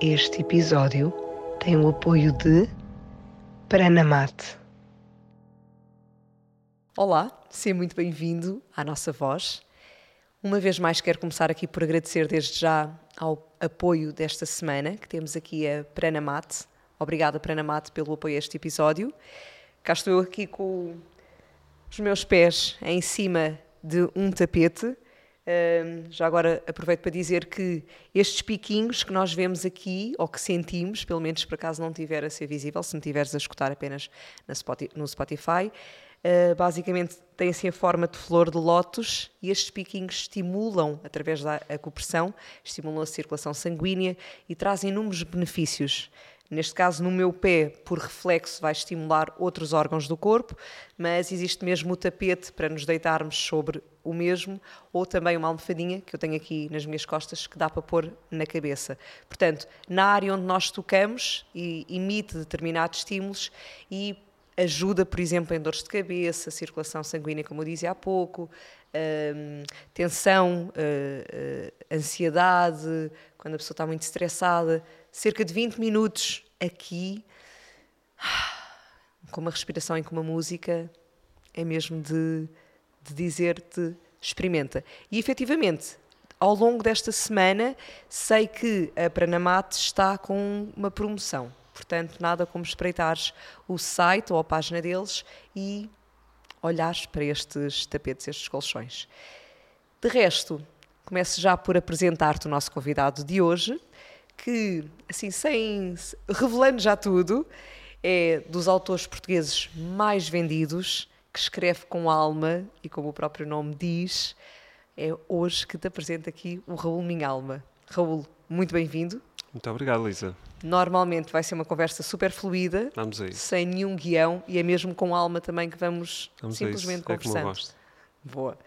Este episódio tem o apoio de Pranamate. Olá, seja muito bem-vindo à nossa voz. Uma vez mais quero começar aqui por agradecer desde já ao apoio desta semana, que temos aqui a Pranamate. Obrigada, Pranamate, pelo apoio a este episódio. Cá estou eu aqui com os meus pés em cima de um tapete já agora aproveito para dizer que estes piquinhos que nós vemos aqui, ou que sentimos, pelo menos por acaso não tiver a ser visível, se me tiveres a escutar apenas no Spotify, uh, basicamente têm assim a forma de flor de lótus e estes piquinhos estimulam, através da acupressão, estimulam a circulação sanguínea e trazem inúmeros benefícios. Neste caso, no meu pé, por reflexo, vai estimular outros órgãos do corpo, mas existe mesmo o tapete para nos deitarmos sobre o mesmo, ou também uma almofadinha que eu tenho aqui nas minhas costas que dá para pôr na cabeça. Portanto, na área onde nós tocamos, e emite determinados estímulos e ajuda, por exemplo, em dores de cabeça, circulação sanguínea, como eu dizia há pouco, hum, tensão, uh, uh, ansiedade, quando a pessoa está muito estressada cerca de 20 minutos aqui, com uma respiração e com uma música, é mesmo de, de dizer-te experimenta. E efetivamente, ao longo desta semana, sei que a Pranamate está com uma promoção. Portanto, nada como espreitares o site ou a página deles e olhares para estes tapetes, estes colchões. De resto, começo já por apresentar-te o nosso convidado de hoje que, assim, sem revelando já tudo, é dos autores portugueses mais vendidos, que escreve com alma e como o próprio nome diz, é hoje que te apresento aqui o Raul Minhalma. Raul, muito bem-vindo. Muito obrigado, Lisa. Normalmente vai ser uma conversa super fluida, sem nenhum guião e é mesmo com alma também que vamos, vamos simplesmente é conversando. Como eu gosto. Boa.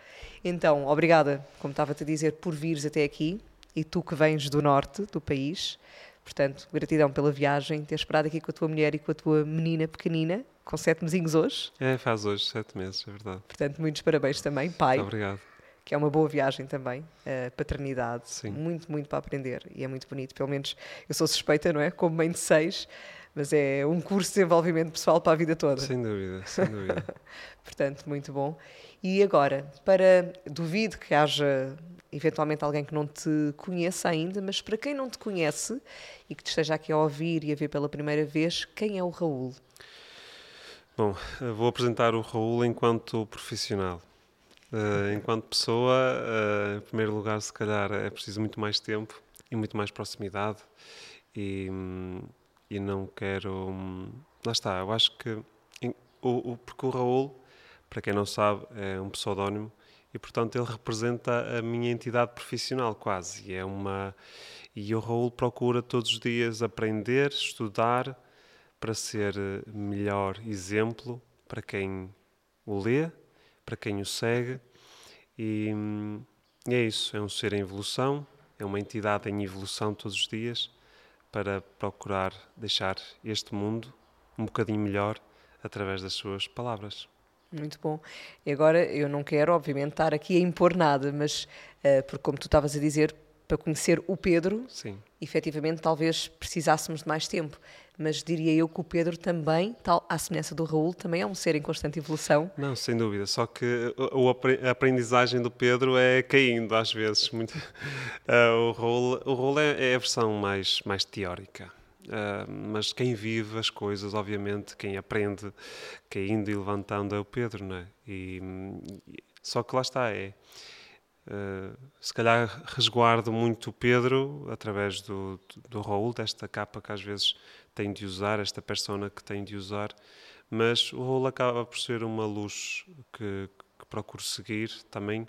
Então, obrigada, como estava-te a dizer, por vires até aqui e tu que vens do norte do país. Portanto, gratidão pela viagem, ter esperado aqui com a tua mulher e com a tua menina pequenina, com sete mesinhos hoje. É, faz hoje sete meses, é verdade. Portanto, muitos parabéns também, pai. Muito obrigado. Que é uma boa viagem também, paternidade. Sim. Muito, muito para aprender e é muito bonito. Pelo menos eu sou suspeita, não é? Como mãe de seis, mas é um curso de desenvolvimento pessoal para a vida toda. Sem dúvida, sem dúvida. Portanto, muito bom. E agora, para duvido que haja eventualmente alguém que não te conheça ainda, mas para quem não te conhece e que te esteja aqui a ouvir e a ver pela primeira vez, quem é o Raul? Bom, vou apresentar o Raul enquanto profissional. Uh, enquanto pessoa, uh, em primeiro lugar, se calhar é preciso muito mais tempo e muito mais proximidade e, e não quero. Hum, lá está, eu acho que o, o, porque o Raul, para quem não sabe, é um pseudónimo e portanto ele representa a minha entidade profissional quase e é uma e o Raul procura todos os dias aprender, estudar para ser eh, melhor exemplo para quem o lê, para quem o segue e, e é isso, é um ser em evolução, é uma entidade em evolução todos os dias para procurar deixar este mundo um bocadinho melhor através das suas palavras. Muito bom. E agora eu não quero, obviamente, estar aqui a impor nada, mas uh, porque, como tu estavas a dizer, para conhecer o Pedro, Sim. efetivamente talvez precisássemos de mais tempo. Mas diria eu que o Pedro também, tal, à semelhança do Raul, também é um ser em constante evolução. Não, sem dúvida. Só que a aprendizagem do Pedro é caindo às vezes. Muito. Uh, o Raul, o Raul é, é a versão mais, mais teórica. Uh, mas quem vive as coisas, obviamente, quem aprende caindo e levantando é o Pedro, não é? E, só que lá está, é. Uh, se calhar resguardo muito o Pedro através do, do, do Raul, desta capa que às vezes tem de usar, esta persona que tem de usar, mas o Raul acaba por ser uma luz que, que procuro seguir também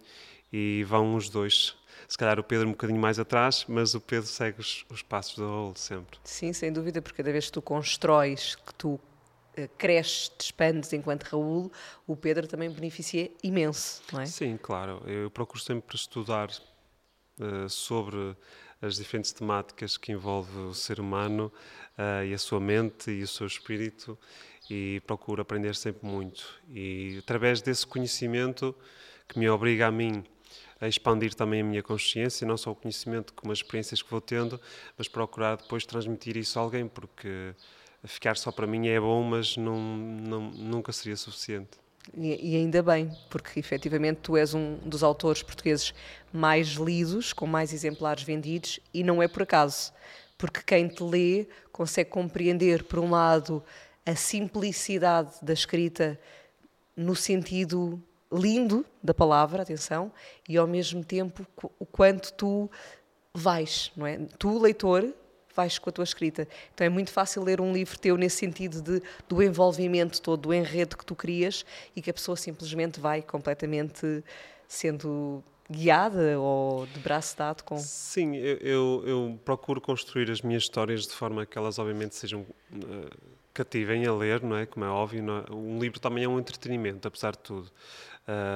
e vão os dois. Se calhar o Pedro um bocadinho mais atrás, mas o Pedro segue os, os passos do Raul sempre. Sim, sem dúvida, porque cada vez que tu constróis, que tu eh, cresces, te expandes enquanto Raul, o Pedro também beneficia imenso, não é? Sim, claro. Eu procuro sempre estudar uh, sobre as diferentes temáticas que envolvem o ser humano uh, e a sua mente e o seu espírito e procuro aprender sempre muito. E através desse conhecimento que me obriga a mim a expandir também a minha consciência, não só o conhecimento como as experiências que vou tendo, mas procurar depois transmitir isso a alguém, porque ficar só para mim é bom, mas não, não, nunca seria suficiente. E, e, ainda bem, porque efetivamente tu és um dos autores portugueses mais lidos, com mais exemplares vendidos, e não é por acaso, porque quem te lê consegue compreender, por um lado, a simplicidade da escrita no sentido lindo da palavra, atenção, e ao mesmo tempo o quanto tu vais, não é? Tu, leitor, vais com a tua escrita. Então é muito fácil ler um livro teu nesse sentido de, do envolvimento todo, do enredo que tu crias e que a pessoa simplesmente vai completamente sendo guiada ou de braço dado com. Sim, eu, eu, eu procuro construir as minhas histórias de forma que elas, obviamente, sejam. Uh, cativem a ler, não é? Como é óbvio, é? um livro também é um entretenimento, apesar de tudo.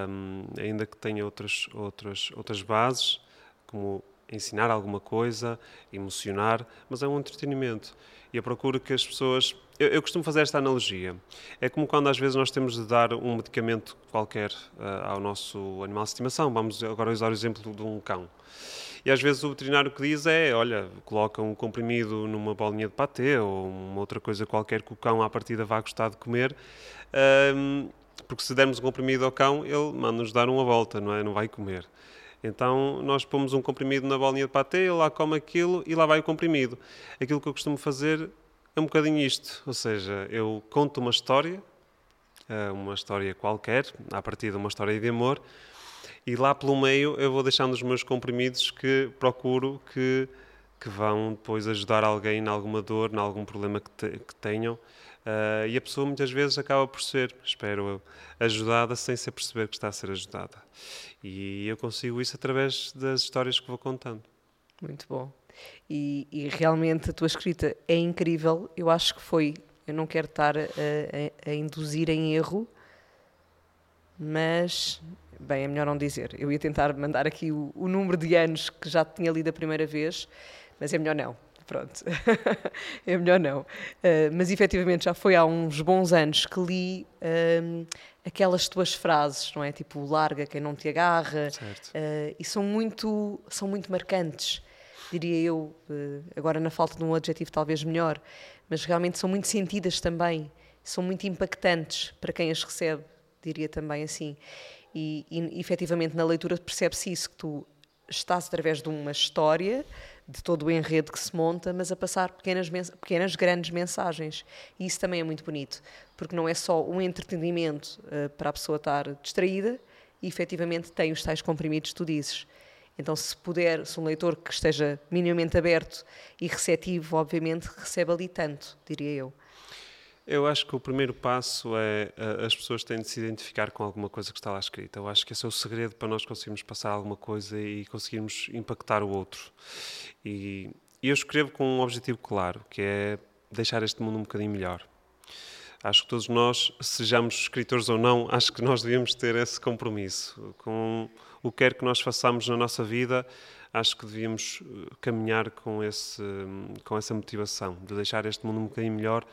Um, ainda que tenha outras, outras, outras bases, como ensinar alguma coisa, emocionar, mas é um entretenimento. E eu procuro que as pessoas. Eu, eu, costumo fazer esta analogia. É como quando às vezes nós temos de dar um medicamento qualquer uh, ao nosso animal de estimação. Vamos agora usar o exemplo de um cão. E às vezes o veterinário que diz é: olha, coloca um comprimido numa bolinha de patê ou uma outra coisa qualquer que o cão à partida vá gostar de comer. Um, porque se dermos um comprimido ao cão, ele manda-nos dar uma volta, não é? Não vai comer. Então nós pomos um comprimido na bolinha de patê, ele lá come aquilo e lá vai o comprimido. Aquilo que eu costumo fazer é um bocadinho isto, ou seja, eu conto uma história, eh, uma história qualquer, a partir de uma história de amor, e lá pelo meio eu vou deixando os meus comprimidos que procuro que, que vão depois ajudar alguém em alguma dor, em algum problema que, te, que tenham. Uh, e a pessoa muitas vezes acaba por ser, espero eu, ajudada sem se perceber que está a ser ajudada. E eu consigo isso através das histórias que vou contando. Muito bom. E, e realmente a tua escrita é incrível. Eu acho que foi, eu não quero estar a, a, a induzir em erro, mas bem, é melhor não dizer. Eu ia tentar mandar aqui o, o número de anos que já tinha lido a primeira vez, mas é melhor não. Pronto, é melhor não. Uh, mas efetivamente já foi há uns bons anos que li uh, aquelas tuas frases, não é? Tipo, larga quem não te agarra. Uh, e são muito, são muito marcantes, diria eu, agora na falta de um adjetivo talvez melhor, mas realmente são muito sentidas também, são muito impactantes para quem as recebe, diria também assim. E, e efetivamente na leitura percebe-se isso, que tu estás através de uma história, de todo o enredo que se monta, mas a passar pequenas, pequenas grandes mensagens. E isso também é muito bonito, porque não é só um entretenimento uh, para a pessoa estar distraída, e efetivamente tem os tais comprimidos que tu dizes. Então, se puder, se um leitor que esteja minimamente aberto e receptivo, obviamente, recebe ali tanto, diria eu. Eu acho que o primeiro passo é as pessoas têm de se identificar com alguma coisa que está lá escrita. Eu acho que esse é o segredo para nós conseguirmos passar alguma coisa e conseguirmos impactar o outro. E, e eu escrevo com um objetivo claro, que é deixar este mundo um bocadinho melhor. Acho que todos nós, sejamos escritores ou não, acho que nós devemos ter esse compromisso com o que quer que nós façamos na nossa vida acho que devíamos eh, caminhar com, esse, com essa motivação de deixar este mundo um bocadinho melhor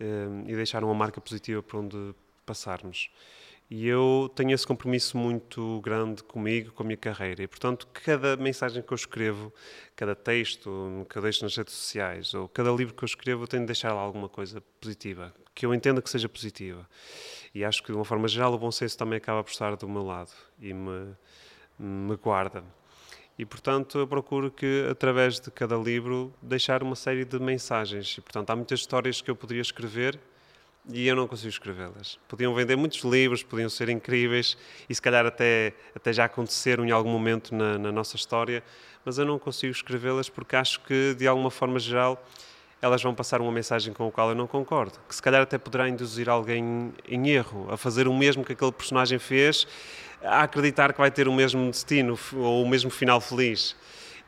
eh, e deixar uma marca positiva para onde passarmos. E eu tenho esse compromisso muito grande comigo, com a minha carreira. E, portanto, cada mensagem que eu escrevo, cada texto que eu deixo nas redes sociais, ou cada livro que eu escrevo, eu tenho de deixar lá alguma coisa positiva, que eu entenda que seja positiva. E acho que, de uma forma geral, o bom senso também acaba por estar do meu lado e me, me guarda. E, portanto, eu procuro que, através de cada livro, deixar uma série de mensagens. E, portanto, há muitas histórias que eu poderia escrever e eu não consigo escrevê-las. Podiam vender muitos livros, podiam ser incríveis e, se calhar, até, até já aconteceram em algum momento na, na nossa história, mas eu não consigo escrevê-las porque acho que, de alguma forma geral, elas vão passar uma mensagem com a qual eu não concordo, que se calhar até poderá induzir alguém em erro, a fazer o mesmo que aquele personagem fez a acreditar que vai ter o mesmo destino ou o mesmo final feliz.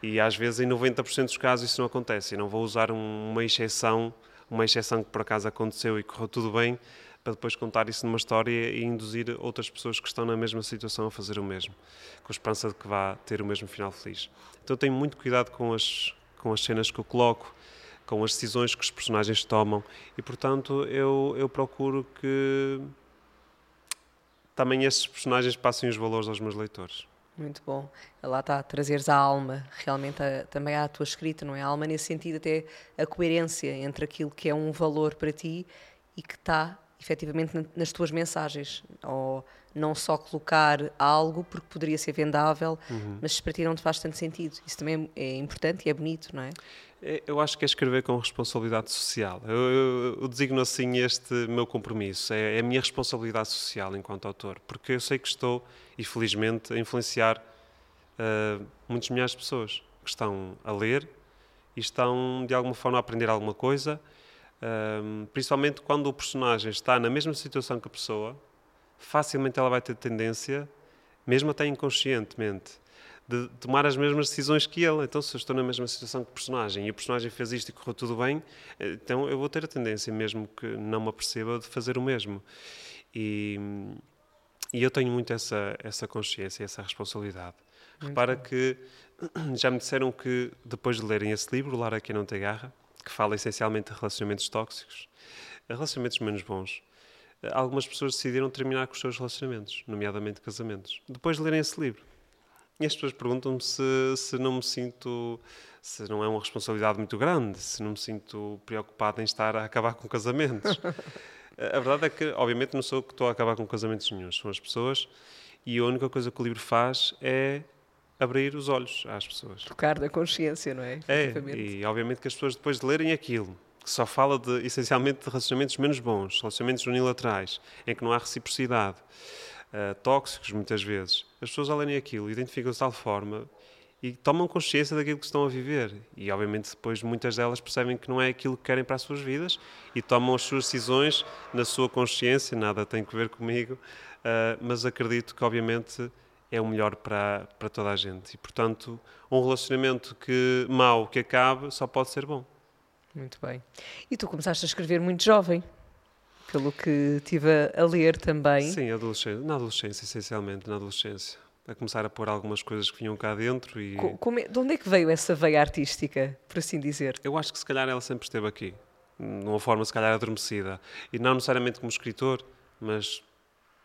E às vezes, em 90% dos casos, isso não acontece. Eu não vou usar uma exceção, uma exceção que por acaso aconteceu e correu tudo bem, para depois contar isso numa história e induzir outras pessoas que estão na mesma situação a fazer o mesmo, com a esperança de que vá ter o mesmo final feliz. Então tenho muito cuidado com as, com as cenas que eu coloco, com as decisões que os personagens tomam e, portanto, eu, eu procuro que também esses personagens passem os valores aos meus leitores. Muito bom. Lá está, trazeres a alma realmente a, também à tua escrita, não é? A alma nesse sentido até a coerência entre aquilo que é um valor para ti e que está efetivamente nas tuas mensagens. Ou não só colocar algo porque poderia ser vendável, uhum. mas se para ti não te faz tanto sentido. Isso também é importante e é bonito, não é? é eu acho que é escrever com responsabilidade social. Eu, eu, eu designo assim este meu compromisso. É, é, a minha responsabilidade social enquanto autor, porque eu sei que estou, e felizmente, a influenciar uh, muitas milhares de pessoas que estão a ler e estão, de alguma forma, a aprender alguma coisa. Ah, principalmente quando o personagem está na mesma situação que a pessoa, facilmente ela vai ter tendência, mesmo até inconscientemente, de tomar as mesmas decisões que ele. Então, se eu estou na mesma situação que o personagem e o personagem fez isto e correu tudo bem, então eu vou ter a tendência, mesmo que não me aperceba, de fazer o mesmo. E, e eu tenho muito essa, essa consciência, essa responsabilidade. Muito Repara bom. que já me disseram que depois de lerem esse livro, Lara Aqui Não Tem Garra, que fala essencialmente de relacionamentos tóxicos, relacionamentos menos bons, algumas pessoas decidiram terminar com os seus relacionamentos, nomeadamente casamentos, depois de lerem esse livro. E as pessoas perguntam-me se, se não me sinto, se não é uma responsabilidade muito grande, se não me sinto preocupado em estar a acabar com casamentos. a verdade é que, obviamente, não sou eu que estou a acabar com casamentos nenhum, são as pessoas, e a única coisa que o livro faz é abrir os olhos às pessoas. Tocar na consciência, não é? É, e obviamente que as pessoas depois de lerem aquilo, que só fala de, essencialmente de relacionamentos menos bons, relacionamentos unilaterais, em que não há reciprocidade, uh, tóxicos muitas vezes. As pessoas ao lerem aquilo identificam-se de tal forma e tomam consciência daquilo que estão a viver. E obviamente depois muitas delas percebem que não é aquilo que querem para as suas vidas e tomam as suas decisões na sua consciência, nada tem que ver comigo, uh, mas acredito que obviamente é o melhor para, para toda a gente. E portanto, um relacionamento que mau que acabe só pode ser bom. Muito bem. E tu começaste a escrever muito jovem, pelo que estive a, ler também. Sim, adolescência, na adolescência, essencialmente, na adolescência. A começar a pôr algumas coisas que vinham cá dentro e... Como é, de onde é que veio essa veia artística, por assim dizer? Eu acho que se calhar ela sempre esteve aqui, de uma forma se calhar adormecida. E não necessariamente como escritor, mas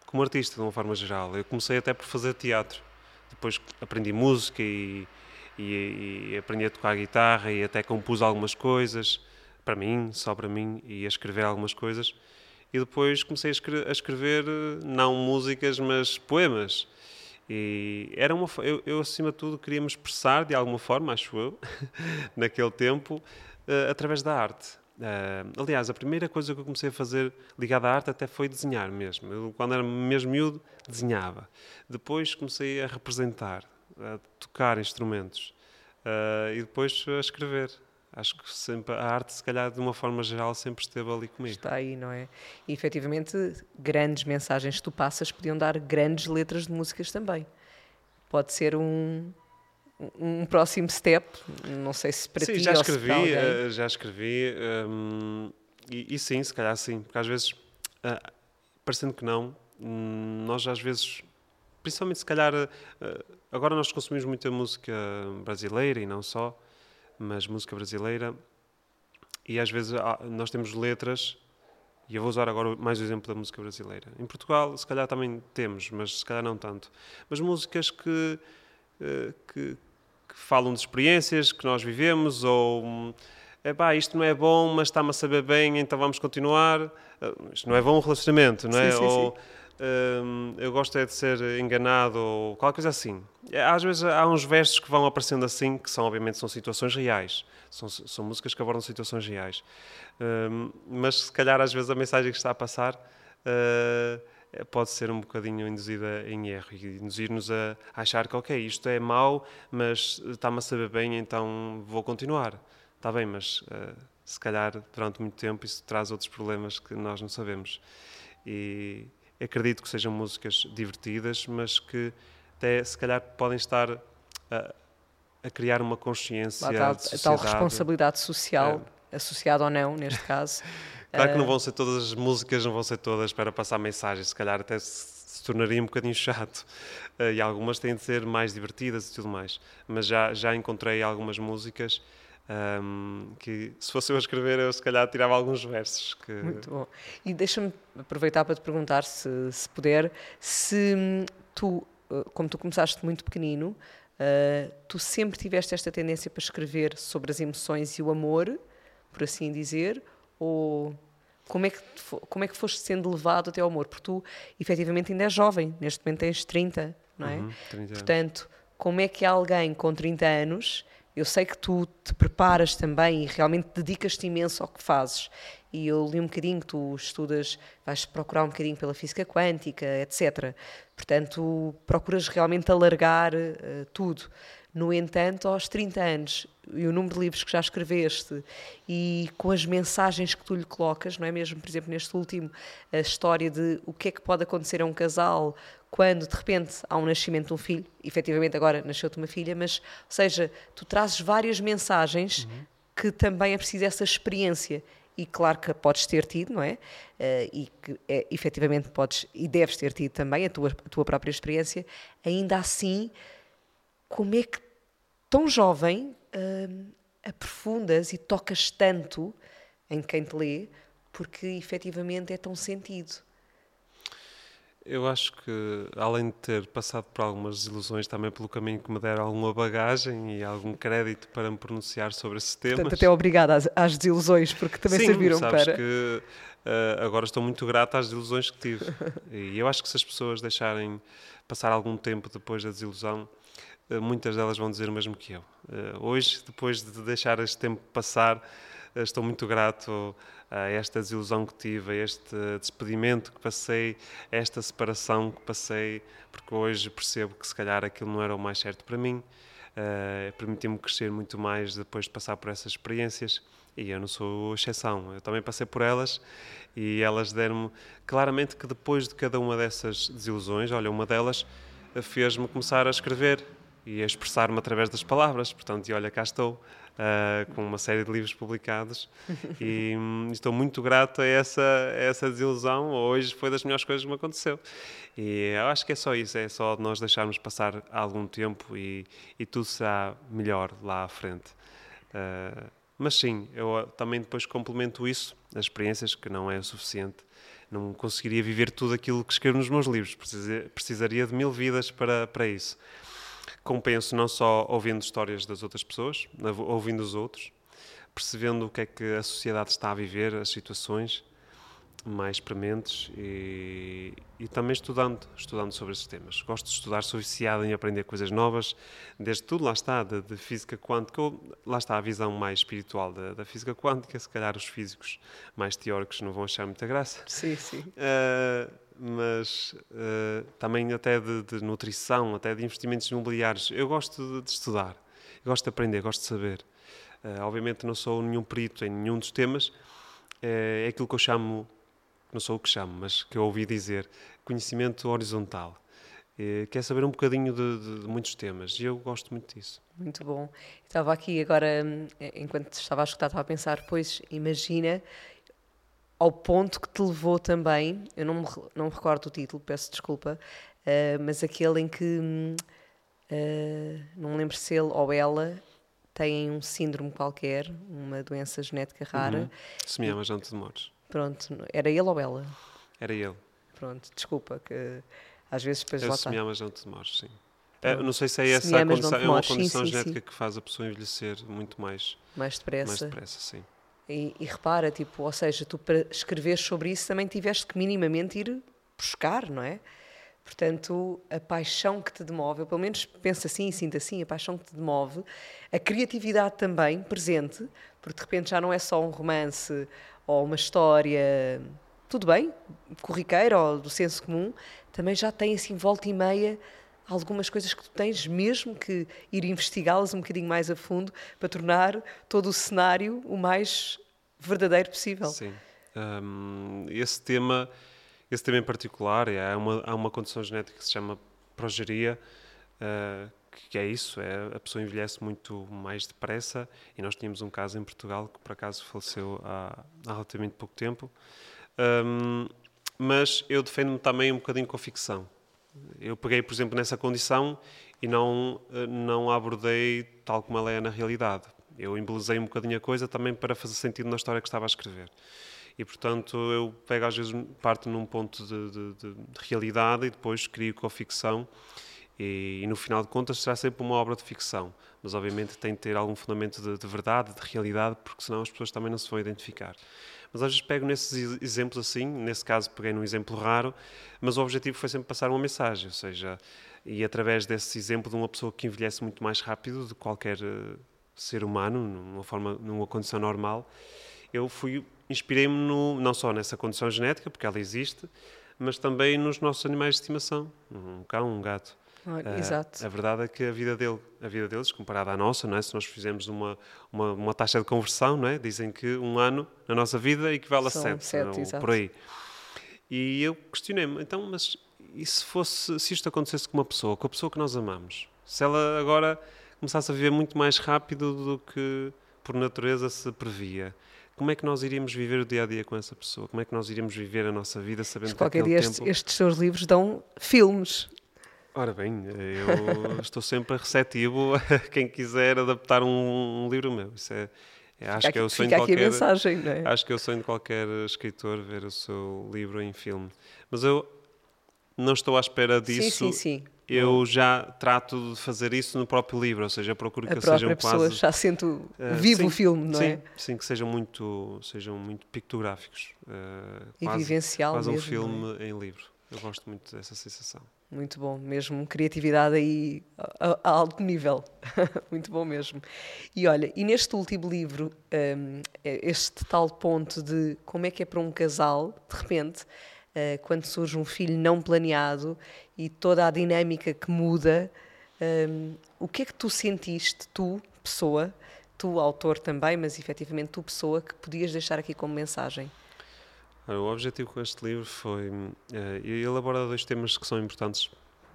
como artista, de uma forma geral. Eu comecei até por fazer teatro. Depois aprendi música e e, e aprendi a tocar guitarra e até compus algumas coisas para mim, só para mim, e a escrever algumas coisas. E depois comecei a escrever, a escrever não músicas, mas poemas. E era uma, eu, eu, acima de tudo, queria me expressar de alguma forma, acho eu, naquele tempo, uh, através da arte. Uh, aliás, a primeira coisa que eu comecei a fazer ligada à arte até foi desenhar mesmo. Eu, quando era mesmo miúdo, desenhava. Depois comecei a representar a tocar instrumentos uh, e depois a escrever. Acho que sempre a arte, se calhar, de uma forma geral, sempre esteve ali comigo. Está aí, não é? E efetivamente, grandes mensagens que tu passas podiam dar grandes letras de músicas também. Pode ser um, um próximo step, não sei se para sim, ti já ou escrevi, se uh, já escrevi, um, e, e, sim, se calhar sim, porque às vezes, uh, parecendo que não, um, nós às vezes principalmente se calhar eh, agora nós consumimos muita música brasileira e não só, mas música brasileira e às vezes nós temos letras e eu vou usar agora mais o exemplo da música brasileira. Em Portugal, se calhar também temos, mas se calhar não tanto. Mas músicas que, eh, que, que falam de experiências que nós vivemos ou epá, isto não é bom, mas está-me a saber bem, então vamos continuar. Eh, isto não é bom um relacionamento, não é? Sim, sim, ou, sim Eu gosto é de ser enganado ou qualquer coisa assim. É, às vezes há uns versos que vão aparecendo assim, que são obviamente são situações reais, são, são músicas que abordam situações reais. Mas se calhar às vezes a mensagem que está a passar uh, pode ser um bocadinho induzida em erro e induzir-nos a achar que ok, isto é mau, mas está-me a saber bem, então vou continuar. Está bem, mas uh, se calhar durante muito tempo isso traz outros problemas que nós não sabemos. E, acredito que sejam músicas divertidas, mas que até se calhar podem estar a, a criar uma consciência. A tal responsabilidade social, é. associada ou não, neste caso. claro que não vão ser todas as músicas, não vão ser todas para passar mensagens, se calhar até se, tornaria um bocadinho chato. Uh, e algumas têm de ser mais divertidas e tudo mais. Mas já, já encontrei algumas músicas. Um, que se fosse eu a escrever, eu se calhar tirava alguns versos. Que... Muito bom. E deixa-me aproveitar para te perguntar, se, se puder, se hum, tu, eh, como tu começaste muito pequenino, uh, tu sempre tiveste esta tendência para escrever sobre as emoções e o amor, por assim dizer, ou como é que, como é que foste sendo levado até ao amor? Porque tu, efetivamente, ainda és jovem, neste momento tens 30, não é? Uhum, Portanto, como é que alguém com 30 anos eu sei que tu te preparas também e realmente dedicas-te imenso ao que fazes. E eu li um bocadinho que tu estudas, vais procurar um bocadinho pela física quântica, etc. Portanto, procuras realmente alargar uh, tudo. No entanto, aos 30 anos, e o número de livros que já escreveste e com as mensagens que tu lhe colocas, não é mesmo? Por exemplo, neste último, a história de o que é que pode acontecer a um casal quando de repente há um nascimento de um filho, efetivamente agora nasceu-te uma filha, mas, ou seja, tu trazes várias mensagens uhum. que também é preciso essa experiência. E claro que podes ter tido, não é? Uh, e que é, efetivamente podes e deves ter tido também a tua, a tua própria experiência. Ainda assim, como é que tão jovem uh, aprofundas e tocas tanto em quem te lê, porque efetivamente é tão sentido. Eu acho que, além de ter passado por algumas desilusões, também pelo caminho que me deram alguma bagagem e algum crédito para me pronunciar sobre esse tema. Portanto, até obrigada às, às, desilusões, porque também Sim, serviram sabes para. que uh, agora estou muito grato às desilusões que tive. e eu acho que se as pessoas deixarem passar algum tempo depois da desilusão, uh, muitas delas vão dizer o mesmo que eu. Uh, hoje, depois de deixar este tempo passar, estou muito grato a esta desilusão que tive, a este despedimento que passei, a esta separação que passei, porque hoje percebo que se calhar aquilo não era o mais certo para mim. Uh, Permitiu-me crescer muito mais depois de passar por essas experiências e eu não sou exceção, eu também passei por elas e elas deram-me claramente que depois de cada uma dessas desilusões, olha, uma delas fez-me começar a escrever e a expressar-me através das palavras, portanto, e olha, cá estou uh, com uma série de livros publicados e um, estou muito grato a essa, a essa desilusão. Hoje foi das melhores coisas que me aconteceu. E eu acho que é só isso, é só nós deixarmos passar algum tempo e, e tudo será melhor lá à frente. Uh, mas sim, eu também depois complemento isso, as experiências, que não é o suficiente. Não conseguiria viver tudo aquilo que escrevo nos meus livros, precisaria de mil vidas para, para isso compenso não só ouvindo histórias das outras pessoas, ouvindo os outros, percebendo o que é que a sociedade está a viver, as situações mais prementes e, e também estudando, estudando sobre esses temas. Gosto de estudar, sou viciado em aprender coisas novas, desde tudo, lá está, de, de física quântica, ou, lá está a visão mais espiritual da, da, física quântica, se calhar os físicos mais teóricos não vão achar muita graça. Sim, sim. Uh, mas uh, também até de, de, nutrição, até de investimentos imobiliários. Eu gosto de, de estudar, gosto de aprender, gosto de saber. Uh, obviamente não sou nenhum perito em nenhum dos temas, uh, é aquilo que eu chamo, não sou o que chamo, mas que eu ouvi dizer, conhecimento horizontal. quer saber um bocadinho de, de, muitos temas e eu gosto muito disso. Muito bom. Estava aqui agora, hum, enquanto estava a escutar, estava a pensar, pois imagina ao ponto que te levou também, eu não me, não me recordo o título, peço desculpa, uh, mas aquele em que uh, não me lembro se ele ou ela têm um síndrome qualquer, uma doença genética rara. Uhum. Semeava Janto de Mores. Pronto, era ele ou ela? Era ele. Pronto, desculpa, que às vezes depois é lá está. Janto de Mores, sim. É, não sei se é essa a condição, é uma condição sim, sim, genética sim. que faz a pessoa envelhecer muito mais, mais depressa. Mais depressa, sim. E, e, repara, tipo, ou seja, tu para escrever sobre isso também tiveste que minimamente ir buscar, não é? Portanto, a paixão que te demove, eu pelo menos penso assim e sinto assim, a paixão que te demove, a criatividade também presente, porque de repente já não é só um romance ou uma história, tudo bem, corriqueira ou do senso comum, também já tem assim volta e meia algumas coisas que tu tens mesmo que ir investigá-las um bocadinho mais a fundo para tornar todo o cenário o mais verdadeiro possível. Sim. Um, esse tema esse tema em particular, há uma, há uma condição genética que se chama progeria, uh, que é isso, é, a pessoa envelhece muito mais depressa e nós tínhamos um caso em Portugal que por acaso faleceu há, há relativamente pouco tempo. Um, mas eu defendo-me também um bocadinho com a ficção. Eu peguei, por exemplo, nessa condição e não, eh, não a abordei tal como ela é na realidade. Eu embelezei um bocadinho a coisa também para fazer sentido na história que estava a escrever. E, portanto, eu pego às vezes parte num ponto de, de, de, de realidade e depois crio com a ficção. E, e, no final de contas será sempre uma obra de ficção. Mas, obviamente, tem de ter algum fundamento de, de verdade, de realidade, porque senão as pessoas também não se vão identificar. Mas às vezes pego nesses exemplos assim, nesse caso peguei num exemplo raro, mas o objetivo foi sempre passar uma mensagem, ou seja, e através desse exemplo de uma pessoa que envelhece muito mais rápido do que qualquer uh, ser humano, numa forma, numa condição normal, eu fui inspirei-me não só nessa condição genética, porque ela existe, mas também nos nossos animais de estimação, um cão, um gato. Uh, exato. A verdade é que a vida, dele, a vida deles, comparada à nossa, não é? se nós fizermos uma, uma, uma, taxa de conversão, não é? dizem que um ano na nossa vida equivale a sete, sete ou por aí. E eu questionei-me, então, mas e se, fosse, se isto acontecesse com uma pessoa, com a pessoa que nós amamos? Se ela agora começasse a viver muito mais rápido do que por natureza se previa, como é que nós iríamos viver o dia a dia com essa pessoa? Como é que nós iríamos viver a nossa vida sabendo Mas qualquer que dia tempo... estes seus livros dão filmes. Ora bem, eu estou sempre receptivo a quem quiser adaptar um, um livro meu. Isso é, é acho fica que é o sonho de qualquer mensagem, não é? Acho que é o sonho de qualquer escritor ver o seu livro em filme. Mas eu não estou à espera disso. Sim, sim, sim eu já trato de fazer isso no próprio livro, ou seja, procuro que a sejam pessoa quase já sente uh, vivo sim, o filme, não sim, é? Sim, que sejam muito, sejam muito pictográficos. Uh, e quase, vivencial quase mesmo, um filme é? em livro. Eu gosto muito dessa sensação. Muito bom, mesmo criatividade aí a, a alto nível, muito bom mesmo. E olha, e neste último livro, um, este tal ponto de como é que é para um casal, de repente, uh, quando surge um filho não planeado e toda a dinâmica que muda, um, o que é que tu sentiste, tu, pessoa, tu, autor também, mas efetivamente tu, pessoa, que podias deixar aqui como mensagem? O objetivo com este livro foi uh, elaborar dois temas que são importantes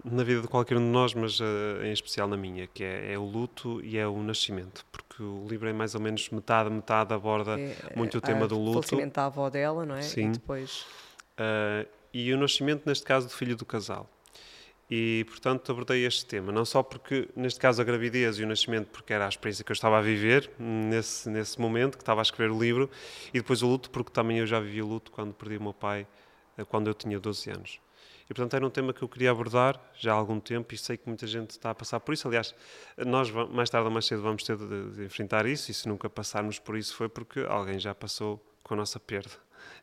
na vida de qualquer um de nós, mas uh, em especial na minha, que é, é, o luto e é o nascimento, porque o livro é mais ou menos metade, metade aborda é, muito o tema do luto. O da avó dela, não é? Sim. E depois... Uh, e o nascimento, neste caso, do filho do casal. E, portanto, abordei este tema. Não só porque, neste caso, a gravidez e o nascimento, porque era a experiência que eu estava a viver nesse, nesse momento, que estava a escrever o livro, e depois o luto, porque também eu já vivi o luto quando perdi o meu pai, eh, quando eu tinha 12 anos. E, portanto, era um tema que eu queria abordar já há algum tempo e sei que muita gente está a passar por isso. Aliás, nós, mais tarde ou mais cedo, vamos ter de, de enfrentar isso, e se nunca passarmos por isso foi porque alguém já passou com a nossa perda.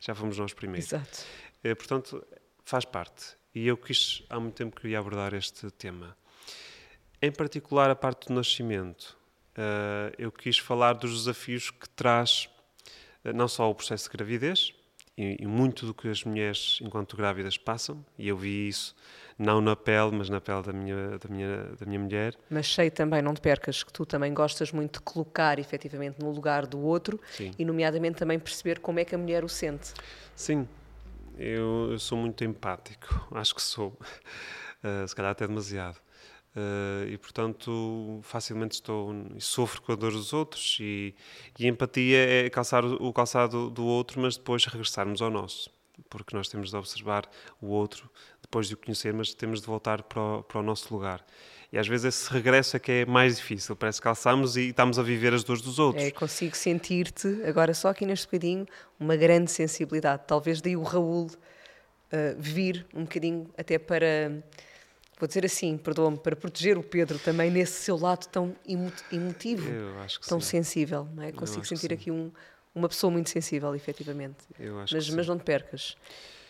Já fomos nós primeiros. Exato. É, portanto, faz parte. E eu quis, há muito tempo, queria abordar este tema. Em particular, a parte do nascimento. Uh, eu quis falar dos desafios que traz uh, não só o processo de gravidez, e, e, muito do que as mulheres, enquanto grávidas, passam, e eu vi isso não na pele, mas na pele da minha, da minha, da minha mulher. Mas sei também, não te percas, que tu também gostas muito de colocar efetivamente no lugar do outro Sim. e, nomeadamente, também perceber como é que a mulher o sente. Sim, eu, eu sou muito empático, acho que sou, uh, se calhar até demasiado. Uh, e portanto facilmente estou sofro com a dor dos outros e, e empatia é calçar o calçado do outro mas depois regressarmos ao nosso porque nós temos de observar o outro depois de o conhecer mas temos de voltar para o, para o nosso lugar e às vezes esse regresso é que é mais difícil parece que calçamos e estamos a viver as dores dos outros é, consigo sentir-te agora só aqui neste bocadinho uma grande sensibilidade talvez daí o Raul uh, vir um bocadinho até para vou dizer assim, perdoa-me, para proteger o Pedro também nesse seu lado tão emotivo, tão sim. sensível. Não é? Consigo sentir aqui um, uma pessoa muito sensível, efetivamente. mas, mas não te percas.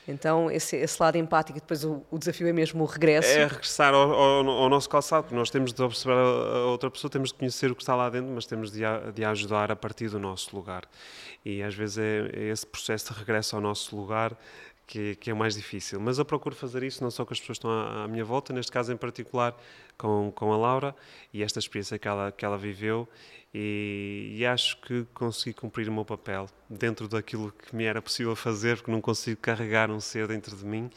Então, esse, esse lado empático, depois o, o, desafio é mesmo o regresso. É regressar ao, ao, ao, nosso calçado, porque nós temos de observar a outra pessoa, temos de conhecer o que está lá dentro, mas temos de, a, de ajudar a partir do nosso lugar. E às vezes é, é esse processo de regresso ao nosso lugar que, que, é o mais difícil. Mas eu procuro fazer isso não só com as pessoas que estão à, à, minha volta, neste caso em particular com, com a Laura e esta experiência que ela, que ela viveu, e, e acho que consegui cumprir o meu papel dentro daquilo que me era possível fazer, porque não consigo carregar um ser dentro de mim,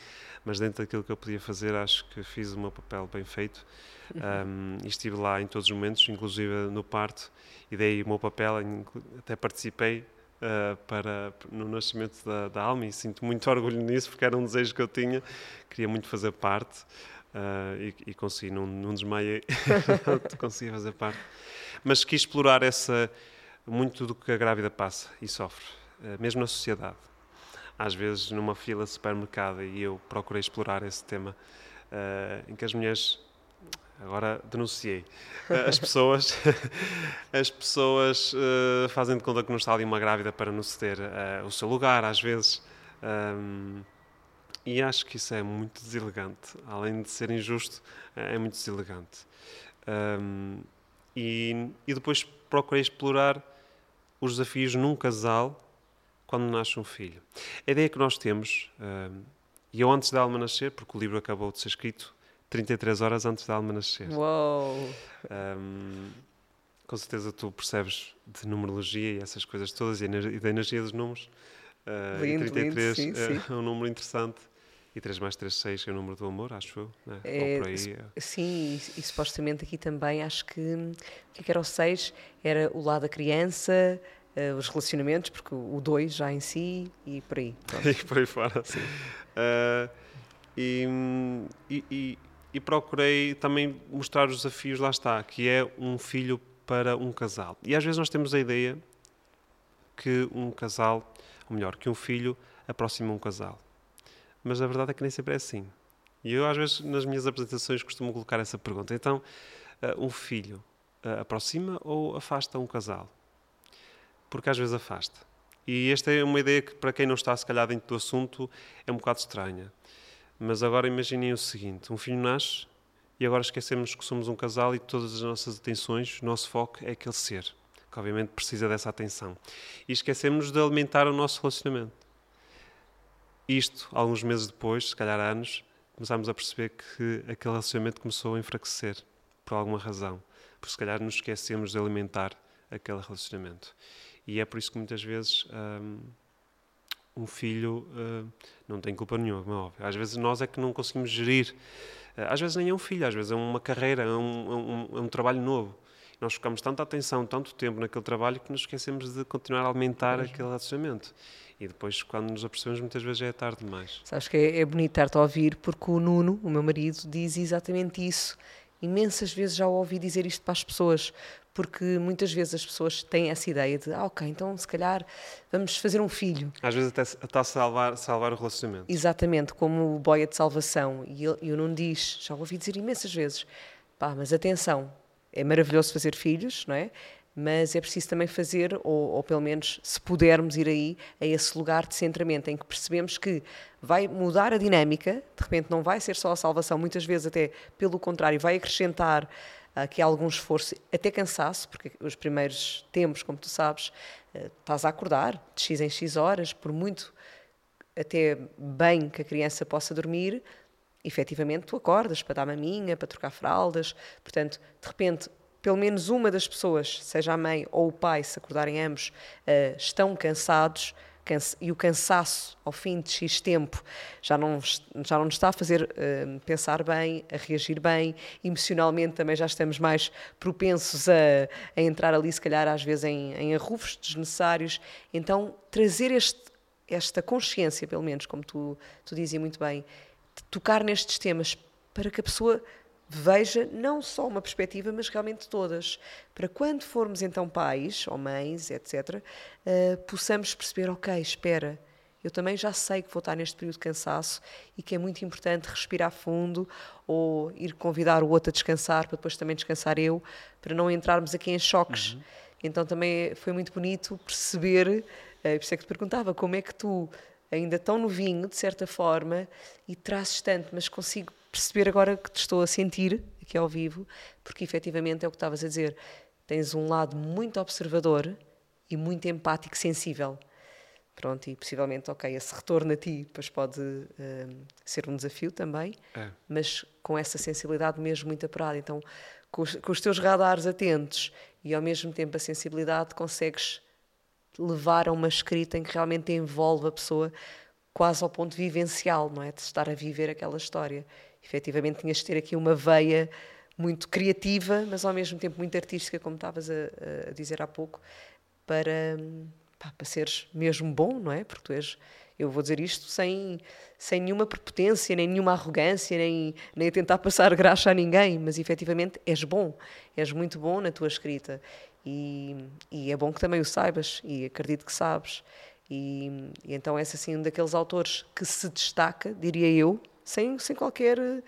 mas dentro daquilo que eu podia fazer, acho que fiz o meu papel bem feito. Um, e estive lá em todos os momentos, inclusive no parto, e dei o meu papel, até participei uh, para, no nascimento da, da, alma e sinto muito orgulho nisso porque era um desejo que eu tinha, queria muito fazer parte uh, e, e, consegui, não, não desmaiei, consegui fazer parte. Mas quis explorar essa, muito do que a grávida passa e sofre, uh, mesmo na sociedade. Às vezes numa fila de supermercado e eu procurei explorar esse tema em que as mulheres agora denunciei. Eh, as pessoas, as pessoas uh, fazem de conta que não está ali uma grávida para não ceder uh, o seu lugar, às vezes. Um, e acho que isso é muito deselegante. Além de ser injusto, é muito deselegante. Um, e, e depois procurei explorar os desafios num casal quando nasce um filho. A ideia que nós temos, um, e eu antes da Alma nascer, porque o livro acabou de ser escrito 33 horas antes da alma nascer. Uou! Um, com certeza tu percebes de numerologia e essas coisas todas e da energia dos números. Uh, lindo, e 33 lindo, sim, é, sim. um número interessante. E 3 mais 3, 6 é o número do amor, acho eu. Né? É, aí, é. Sim, e, e, supostamente aqui também acho que o que é era o 6 era o lado da criança, uh, os relacionamentos, porque o 2 já em si e por aí. e por aí fora. Sim. Uh, e, e, e procurei também mostrar os desafios, lá está, que é um filho para um casal. E às vezes nós temos a ideia que um casal, ou melhor, que um filho aproxima um casal. Mas a verdade é que nem sempre é assim. E eu, às vezes, nas minhas apresentações, costumo colocar essa pergunta. Então, uh, um filho uh, aproxima ou afasta um casal? Porque às vezes afasta. E esta é uma ideia que, para quem não está, se calhar, dentro do assunto, é um bocado estranha. Mas agora imaginem o seguinte: um filho nasce e agora esquecemos que somos um casal e todas as nossas atenções, o nosso foco é aquele ser, que obviamente precisa dessa atenção. E esquecemos de alimentar o nosso relacionamento. Isto, alguns meses depois, se calhar anos, começámos a perceber que aquele relacionamento começou a enfraquecer, por alguma razão. Porque se calhar nos esquecemos de alimentar aquele relacionamento. E é por isso que muitas vezes. Hum, um filho uh, não tem culpa nenhuma, como é óbvio. Às vezes nós é que não conseguimos gerir. Uh, às vezes nem é um filho, às vezes é uma carreira, é um, é um, é um trabalho novo. Nós focamos tanta atenção, tanto tempo naquele trabalho que nos esquecemos de continuar a alimentar aquele relacionamento. E depois, quando nos apercebemos, muitas vezes já é tarde demais. Sabes que é, é bonito estar-te a ouvir, porque o Nuno, o meu marido, diz exatamente isso. Imensas vezes já ouvi dizer isto para as pessoas porque muitas vezes as pessoas têm essa ideia de, ah, ok, então se calhar vamos fazer um filho. Às vezes até está a salvar, salvar o relacionamento. Exatamente, como o boia de salvação. E eu não diz, já ouvi dizer imensas vezes, pá, mas atenção, é maravilhoso fazer filhos, não é? Mas é preciso também fazer, ou, ou pelo menos se pudermos ir aí, a esse lugar de centramento, em que percebemos que vai mudar a dinâmica, de repente não vai ser só a salvação, muitas vezes até pelo contrário, vai acrescentar aqui algum esforço, até cansaço, porque os primeiros tempos, como tu sabes, eh, estás a acordar de X em X horas, por muito até bem que a criança possa dormir, efetivamente tu acordas para dar maminha, para trocar fraldas, portanto, de repente, pelo menos uma das pessoas, seja a mãe ou o pai, se acordarem ambos, eh, estão cansados, e o cansaço ao fim de X tempo já não, já não nos está a fazer uh, pensar bem, a reagir bem, emocionalmente também já estamos mais propensos a, a entrar ali, se calhar às vezes em, em arrufos desnecessários. Então, trazer este, esta consciência, pelo menos, como tu, tu dizia muito bem, tocar nestes temas para que a pessoa veja não só uma perspectiva, mas realmente todas. Para quando formos então pais ou mães, etc., uh, eh, possamos perceber: ok, espera, eu também já sei que vou estar neste período de cansaço e que é muito importante respirar fundo ou ir convidar o outro a descansar para depois também descansar eu, para não entrarmos aqui em choques. Uhum. Então também foi muito bonito perceber, uh, por isso é que te perguntava, como é que tu, ainda tão novinho, de certa forma, e trazes tanto, mas consigo perceber agora que te estou a sentir aqui ao vivo, porque efetivamente é o que estavas a dizer. Tens um lado muito observador e muito empático, sensível. Pronto, e possivelmente, ok, esse retorno a ti depois pode ser um desafio também, É. mas com essa sensibilidade mesmo muito apurada. Então, com os, com os teus radares atentos e ao mesmo tempo a sensibilidade, consegues levar a uma escrita em que realmente envolve a pessoa quase ao ponto vivencial, não é? De estar a viver aquela história. Efetivamente, tinhas de ter aqui uma veia muito criativa, mas ao mesmo tempo muito artística, como estavas a, a dizer há pouco, para, pá, para seres mesmo bom, não é? Porque tu és, eu vou dizer isto sem, sem nenhuma prepotência, nem nenhuma arrogância, nem, nem tentar passar graxa a ninguém, mas efetivamente és bom, és muito bom na tua escrita. E, e é bom que também o saibas, e acredito que sabes. E, e então és assim um daqueles autores que se destaca, diria eu, sem, sem qualquer eh,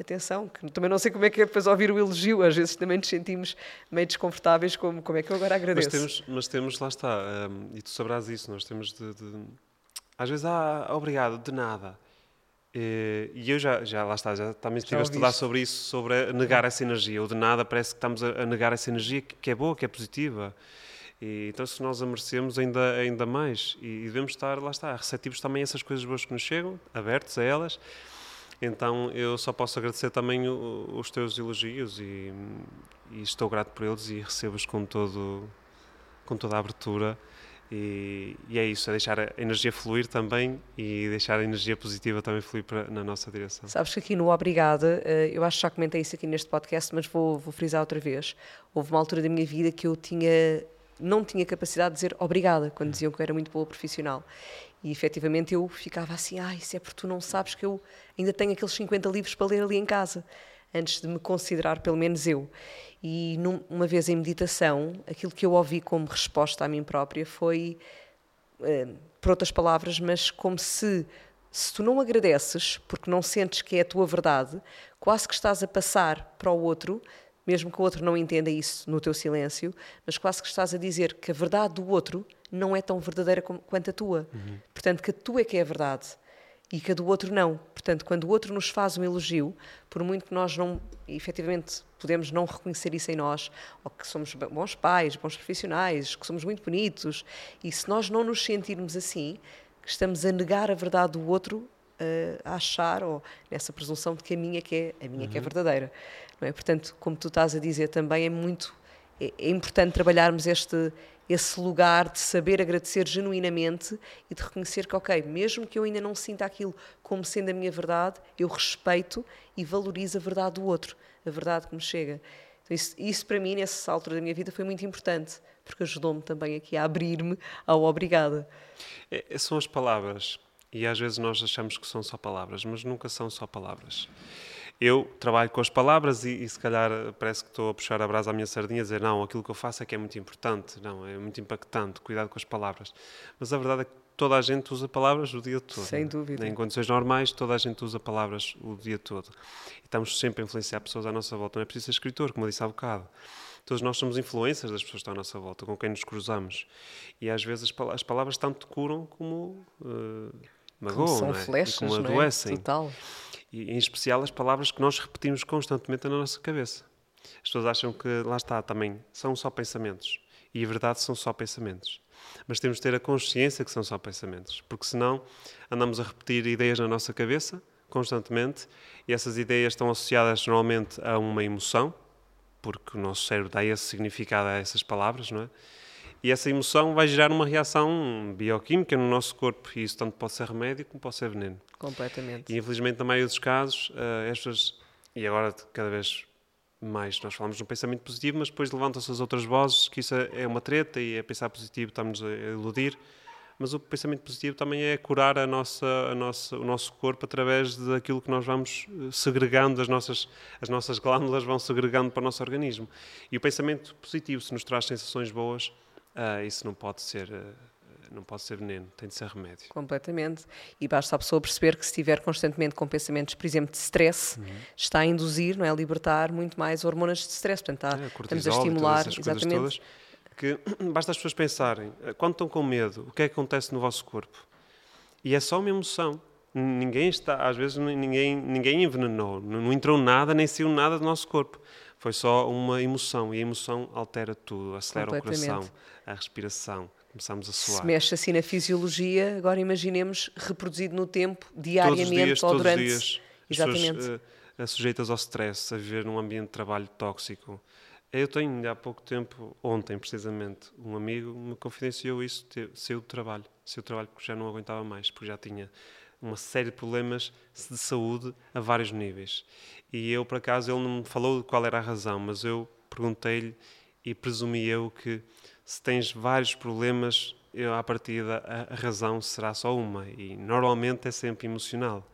atenção, que também não sei como é que é depois ouvir o elogio, às vezes também nos sentimos meio desconfortáveis, como, como é que eu agora agradeço. Mas temos, mas temos lá está, um, e tu sabrás isso, nós temos de, de às vezes, ah, obrigado, de nada. E, e eu já, já, lá está, já também estive a estudar sobre isso, sobre negar essa energia. O de nada parece que estamos a, a negar essa energia que, que, é boa, que é positiva. E, então, se nós a merecemos, ainda, ainda mais. E, e devemos estar, lá está, receptivos também a essas coisas boas que nos chegam, abertos a elas. Então, eu só posso agradecer também o, os teus elogios e, e, estou grato por eles e recebo-os com, com toda a abertura. E, e, é isso, é deixar a energia fluir também e deixar a energia positiva também fluir para, na nossa direção. Sabes que aqui no Obrigada, eh, eu acho que já comentei isso aqui neste podcast, mas vou, vou frisar outra vez. Houve uma altura da minha vida que eu tinha, não tinha capacidade de dizer obrigada, quando diziam que eu era muito boa profissional. E efetivamente eu ficava assim, ah, isso é porque tu não sabes que eu ainda tenho aqueles 50 livros para ler ali em casa, antes de me considerar pelo menos eu. E num, uma vez em meditação, aquilo que eu ouvi como resposta a mim própria foi, eh, por outras palavras, mas como se, se tu não agradeces, porque não sentes que é a tua verdade, quase que estás a passar para o outro, mesmo que o outro não entenda isso no teu silêncio, mas quase que estás a dizer que a verdade do outro não é tão verdadeira como, quanto a tua. Uhum. Portanto, que a tua é que é a verdade e que a do outro não. Portanto, quando o outro nos faz um elogio, por muito que nós não, efetivamente, podemos não reconhecer isso em nós, ou que somos bons pais, bons profissionais, que somos muito bonitos, e se nós não nos sentirmos assim, que estamos a negar a verdade do outro, a achar, ou nessa presunção de que a minha que é, a minha uhum. que é verdadeira. É? Portanto, como tu estás a dizer também, é muito é, é importante trabalharmos este esse lugar de saber agradecer genuinamente e de reconhecer que, ok, mesmo que eu ainda não sinta aquilo como sendo a minha verdade, eu respeito e valorizo a verdade do outro, a verdade que me chega. Então, isso, isso para mim, nessa altura da minha vida, foi muito importante, porque ajudou-me também aqui a abrir-me ao obrigada. É, são as palavras, e às vezes nós achamos que são só palavras, mas nunca são só palavras eu trabalho com as palavras e, e, se calhar parece que estou a puxar a brasa à minha sardinha a dizer não, aquilo que eu faço é que é muito importante, não, é muito impactante, cuidado com as palavras. Mas a verdade é que toda a gente usa palavras o dia todo. Sem dúvida. Em condições normais, toda a gente usa palavras o dia todo. E estamos sempre a influenciar pessoas à nossa volta. Não é preciso ser escritor, como eu disse há bocado. Todos nós somos influências das pessoas que estão à nossa volta, com quem nos cruzamos. E às vezes as palavras tanto curam como uh, magoam, como são é? flechas, como adoecem. Não é? Total e em especial as palavras que nós repetimos constantemente na nossa cabeça. As pessoas acham que, lá está, também são só pensamentos. E a verdade são só pensamentos. Mas temos de ter a consciência que são só pensamentos, porque senão andamos a repetir ideias na nossa cabeça constantemente e essas ideias estão associadas normalmente a uma emoção, porque o nosso cérebro dá esse significado a essas palavras, não é? E essa emoção vai gerar uma reação bioquímica no nosso corpo, e isso tanto pode ser remédio como pode ser veneno. Completamente. E infelizmente, na maioria dos casos, uh, estas, e agora cada vez mais nós falamos de um pensamento positivo, mas depois levantam-se as outras vozes que isso é uma treta e é pensar positivo, estamos a iludir. Mas o pensamento positivo também é curar a nossa, a nossa, o nosso corpo através daquilo que nós vamos eh, segregando, as nossas, as nossas glândulas vão segregando para o nosso organismo. E o pensamento positivo, se nos traz sensações boas, uh, isso não pode ser. Uh, não pode ser veneno, tem de ser remédio. Completamente. E basta a pessoa perceber que se estiver constantemente com pensamentos, por exemplo, de stress, uhum. está a induzir, não é, a libertar muito mais hormonas de stress. Portanto, está, é, cortisol, estamos a estimular, exatamente. Todas, que basta as pessoas pensarem, quando estão com medo, o que é que acontece no vosso corpo? E é só uma emoção. Ninguém está, às vezes ninguém, ninguém envenenou, não entrou nada, nem saiu nada do nosso corpo. Foi só uma emoção e a emoção altera tudo, acelera o coração, a respiração, começamos a suar. Se mexe assim na fisiologia, agora imaginemos reproduzido no tempo, diariamente todos os dias, ou todos durante. Os dias, Exatamente. As pessoas, uh, sujeitas ao stress, a viver num ambiente de trabalho tóxico. Eu tenho, há pouco tempo, ontem precisamente, um amigo me confidenciou isso, saiu do trabalho, saiu do trabalho porque já não aguentava mais, porque já tinha uma série de problemas de saúde a vários níveis. E eu, por acaso, ele não me falou qual era a razão, mas eu perguntei-lhe e presumi eu que se tens vários problemas, eu, à partida a, a razão será só uma. E normalmente é sempre emocional.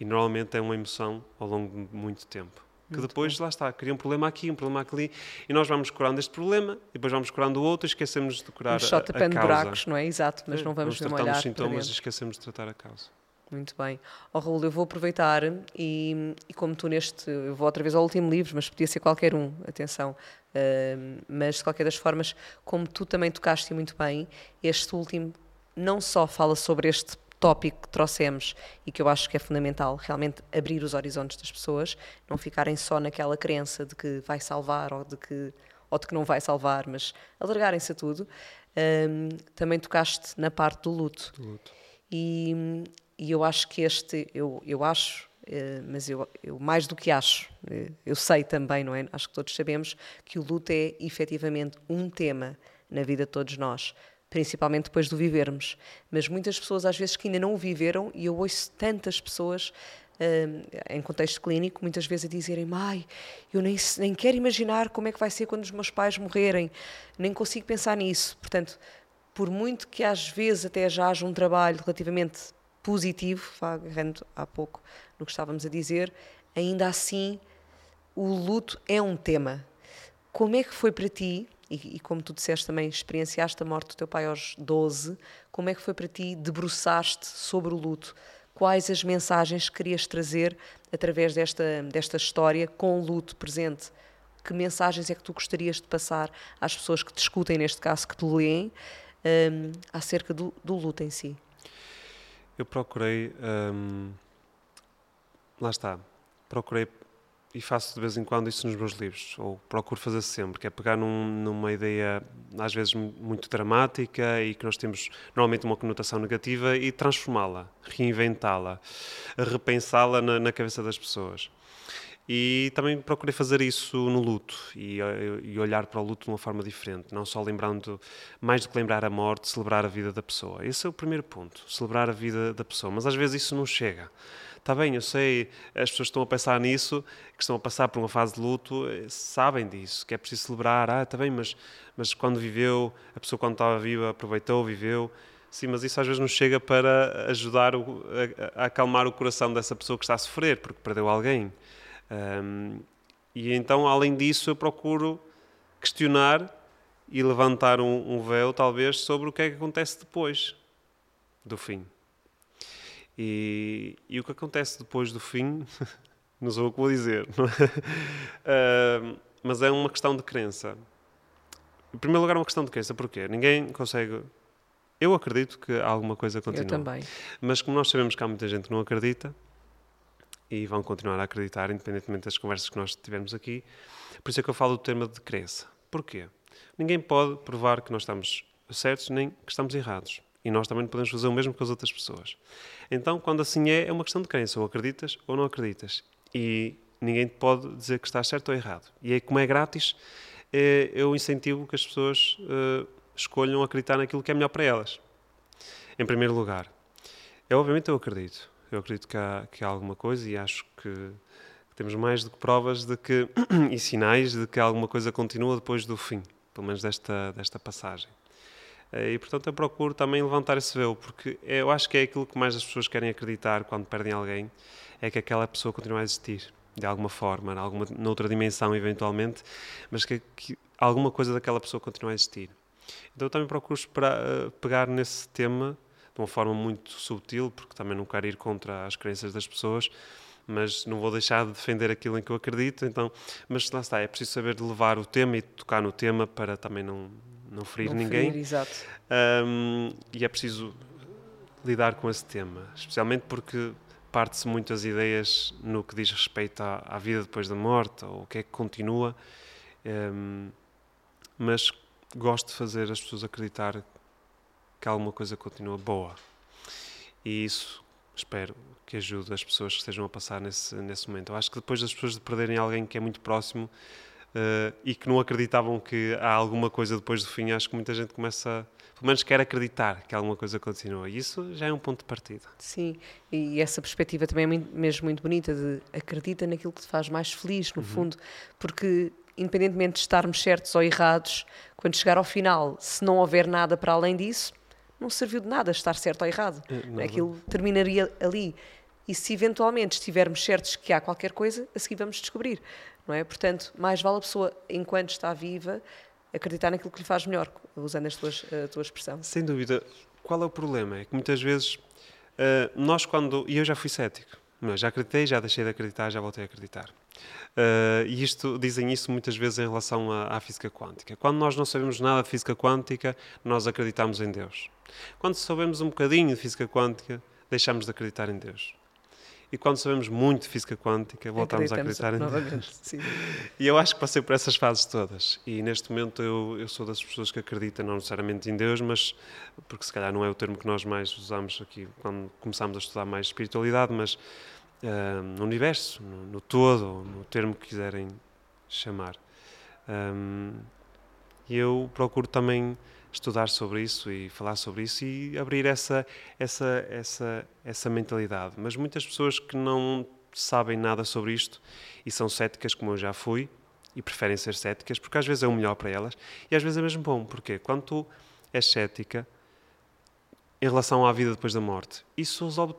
E normalmente é uma emoção ao longo de muito tempo que depois, lá está, cria um problema aqui, um problema ali, e nós vamos curando este problema, e depois vamos curando o outro e esquecemos de curar vamos só tapando buracos, não é? Exato, mas é, não vamos, vamos tratar os sintomas e esquecemos de tratar a causa. Muito bem. Oh, Raul, eu vou aproveitar e, e, como tu neste, eu vou outra vez ao último livro, mas podia ser qualquer um, atenção, uh, mas de qualquer das formas, como tu também tocaste muito bem, este último não só fala sobre este tópico que trouxemos e que eu acho que é fundamental, realmente abrir os horizontes das pessoas, não ficarem só naquela crença de que vai salvar ou de que, ou de que não vai salvar, mas alargarem-se a tudo. Um, também tocaste na parte do luto. Do luto. E, e, eu acho que este, eu, eu acho, eh, mas eu, eu, mais do que acho, eh, eu sei também, não é? Acho que todos sabemos que o luto é efetivamente um tema na vida de todos nós principalmente depois de o vivermos. Mas muitas pessoas, às vezes, que ainda não o viveram, e eu ouço tantas pessoas Uh, em contexto clínico, muitas vezes a dizerem: Ai, eu nem, nem quero imaginar como é que vai ser quando os meus pais morrerem, nem consigo pensar nisso. Portanto, por muito que às vezes até já haja um trabalho relativamente positivo, agarrando há pouco no que estávamos a dizer, ainda assim o luto é um tema. Como é que foi para ti e, e, como tu disseste também, experienciaste a morte do teu pai aos 12, como é que foi para ti debruçaste sobre o luto? Quais as mensagens que querias trazer através desta, desta história com o luto presente? Que mensagens é que tu gostarias de passar às pessoas que te escutem, neste caso, que te leem, um, acerca do, do luto em si? Eu procurei. Um, lá está. Procurei e faço de vez em quando isso nos meus livros, ou procuro fazer sempre, que é pegar num, numa ideia às vezes muito dramática e que nós temos normalmente uma conotação negativa e transformá-la, reinventá-la, repensá-la na, na, cabeça das pessoas. E também procurei fazer isso no luto e, e, olhar para o luto de uma forma diferente, não só lembrando, mais do que lembrar a morte, celebrar a vida da pessoa. Esse é o primeiro ponto, celebrar a vida da pessoa, mas às vezes isso não chega. Está bem, eu sei, as pessoas estão a pensar nisso, que estão a passar por uma fase de luto, eh, sabem disso, que é preciso celebrar. Ah, está bem, mas, mas quando viveu, a pessoa quando estava viva aproveitou, viveu. Sim, mas isso às vezes não chega para ajudar o, a, a, acalmar o coração dessa pessoa que está a sofrer, porque perdeu alguém. Um, e então, além disso, eu procuro questionar e levantar um, um véu, talvez, sobre o que é que acontece depois do fim. E, e o que acontece depois do fim, não sou o que vou dizer, uh, mas é uma questão de crença. Em primeiro lugar, é uma questão de crença, porquê? Ninguém consegue. Eu acredito que alguma coisa continua. Eu também. Mas como nós sabemos que há muita gente que não acredita, e vão continuar a acreditar, independentemente das conversas que nós tivemos aqui, por isso é que eu falo do tema de crença. Porquê? Ninguém pode provar que nós estamos certos nem que estamos errados. E nós também podemos fazer o mesmo com as outras pessoas. Então, quando assim é, é uma questão de crença. Ou acreditas ou não acreditas. E ninguém pode dizer que estás certo ou errado. E aí, como é grátis, é, eu incentivo que as pessoas uh, escolham acreditar naquilo que é melhor para elas. Em primeiro lugar. Eu, obviamente, eu acredito. Eu acredito que há, que há alguma coisa e acho que temos mais do que provas de que, e sinais de que alguma coisa continua depois do fim, pelo menos desta, desta passagem. Eh, e, portanto, eu procuro também levantar esse véu, porque eu acho que é aquilo que mais as pessoas querem acreditar quando perdem alguém, é que aquela pessoa continua a existir, de alguma forma, alguma, noutra dimensão, eventualmente, mas que, que alguma coisa daquela pessoa continua a existir. Então, eu também procuro esperar, uh, pegar nesse tema de uma forma muito subtil, porque também não quero ir contra as crenças das pessoas, mas não vou deixar de defender aquilo em que eu acredito, então, mas lá está, é preciso saber levar o tema e tocar no tema para também não, não ferir não ninguém. Ferir, exato. Um, e é preciso lidar com esse tema, especialmente porque parte-se muitas ideias no que diz respeito à, à, vida depois da morte, ou o que é que continua, um, mas gosto de fazer as pessoas acreditar que alguma coisa continua boa. E isso espero que ajude as pessoas que estejam a passar nesse, nesse momento. Eu acho que depois das pessoas de perderem alguém que é muito próximo uh, e que não acreditavam que há alguma coisa depois do fim, acho que muita gente começa, pelo menos quer acreditar que alguma coisa continua. E isso já é um ponto de partida. Sim, e essa perspectiva também é mesmo muito bonita, de acredita naquilo que te faz mais feliz, no uhum. fundo, porque independentemente de estarmos certos ou errados, quando chegar ao final, se não houver nada para além disso, não serviu de nada estar certo ou errado. É, não, Aquilo terminaria ali. E se eventualmente estivermos certos que há qualquer coisa, a seguir vamos descobrir. Não é? Portanto, mais vale a pessoa, enquanto está viva, acreditar naquilo que lhe faz melhor, usando as tuas, a tua expressão. Sem dúvida. Qual é o problema? É que muitas vezes uh, nós, quando. E eu já fui cético. Mas já acreditei, já deixei de acreditar, já voltei a acreditar. Uh, e isto, dizem isso muitas vezes em relação à, à, física quântica. Quando nós não sabemos nada de física quântica, nós acreditamos em Deus. Quando sabemos um bocadinho de física quântica, deixamos de acreditar em Deus. E quando sabemos muito de física quântica, voltamos a acreditar em Deus. Sim. E eu acho que passei por essas fases todas. E neste momento eu, eu sou das pessoas que acreditam não necessariamente em Deus, mas porque se calhar não é o termo que nós mais usamos aqui quando começamos a estudar mais espiritualidade, mas uh, no universo, no, no, todo, no termo que quiserem chamar. Um, eu procuro também estudar sobre isso e falar sobre isso e abrir essa, essa, essa, essa mentalidade. Mas muitas pessoas que não sabem nada sobre isto e são céticas, como eu já fui, e preferem ser céticas, porque às vezes é o melhor para elas e às vezes é mesmo bom. Porque quando tu és cética em relação à vida depois da morte, isso resolve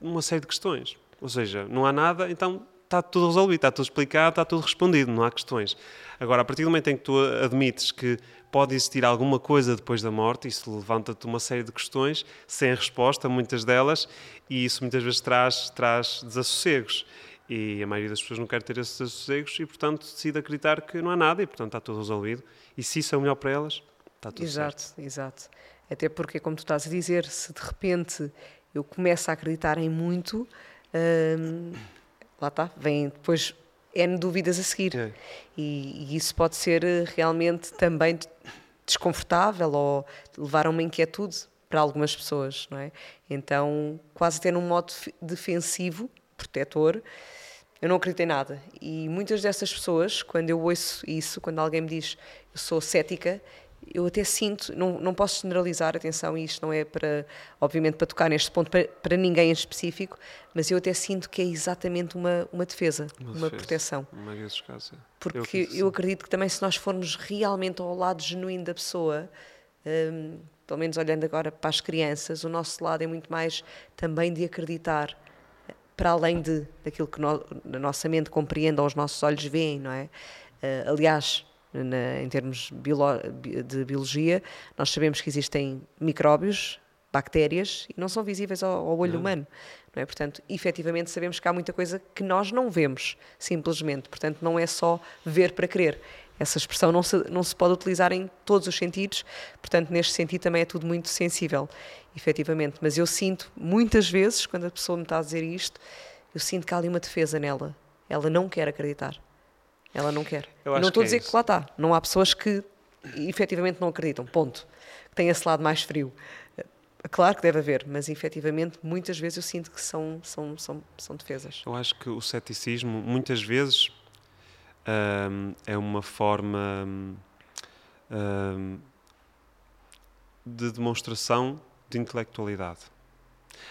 uma série de questões. Ou seja, não há nada, então está tudo resolvido, está tudo explicado, está tudo respondido, não há questões. Agora, a partir do momento em que tu admites que pode existir alguma coisa depois da morte, isso levanta-te uma série de questões sem resposta, muitas delas, e isso muitas vezes traz, traz desassossegos. E a maioria das pessoas não quer ter esses desassossegos e, portanto, decide acreditar que não há nada e, portanto, está tudo resolvido. E se isso é o melhor para elas, está tudo exato, certo. Exato, exato. Até porque, como tu estás a dizer, se de repente eu começo a acreditar em muito, hum, lá está, vem depois N dúvidas a seguir. É. E, e, isso pode ser eh, realmente também desconfortável ou levar a uma inquietude para algumas pessoas, não é? Então, quase até num modo defensivo, protetor, eu não acredito em nada. E muitas dessas pessoas, quando eu ouço isso, quando alguém me diz eu sou cética, eu até sinto, não, não posso generalizar, atenção, e isto não é para, obviamente, para tocar neste ponto para, para ninguém em específico, mas eu até sinto que é exatamente uma, uma defesa, uma, uma defesa, proteção. Uma casos. É. Porque eu, eu, acredito que também se nós formos realmente ao lado genuíno da pessoa, um, pelo menos olhando agora para as crianças, o nosso lado é muito mais também de acreditar para além de daquilo que no, a nossa mente compreende ou os nossos olhos veem, não é? Uh, aliás, na, em termos de biologia, nós sabemos que existem micróbios, bactérias, e não são visíveis ao, ao olho não. humano. Não é? Portanto, efetivamente sabemos que há muita coisa que nós não vemos, simplesmente. Portanto, não é só ver para crer. Essa expressão não se, não se pode utilizar em todos os sentidos, portanto, neste sentido também é tudo muito sensível, efetivamente. Mas eu sinto, muitas vezes, quando a pessoa me está a dizer isto, eu sinto que há ali uma defesa nela. Ela não quer acreditar. Ela não quer. não estou a dizer é que lá está. Não há pessoas que efetivamente não acreditam, ponto. Que têm esse lado mais frio. Claro que deve haver, mas efetivamente muitas vezes eu sinto que são, são, são, são defesas. Eu acho que o ceticismo muitas vezes hum, é uma forma hum, de demonstração de intelectualidade.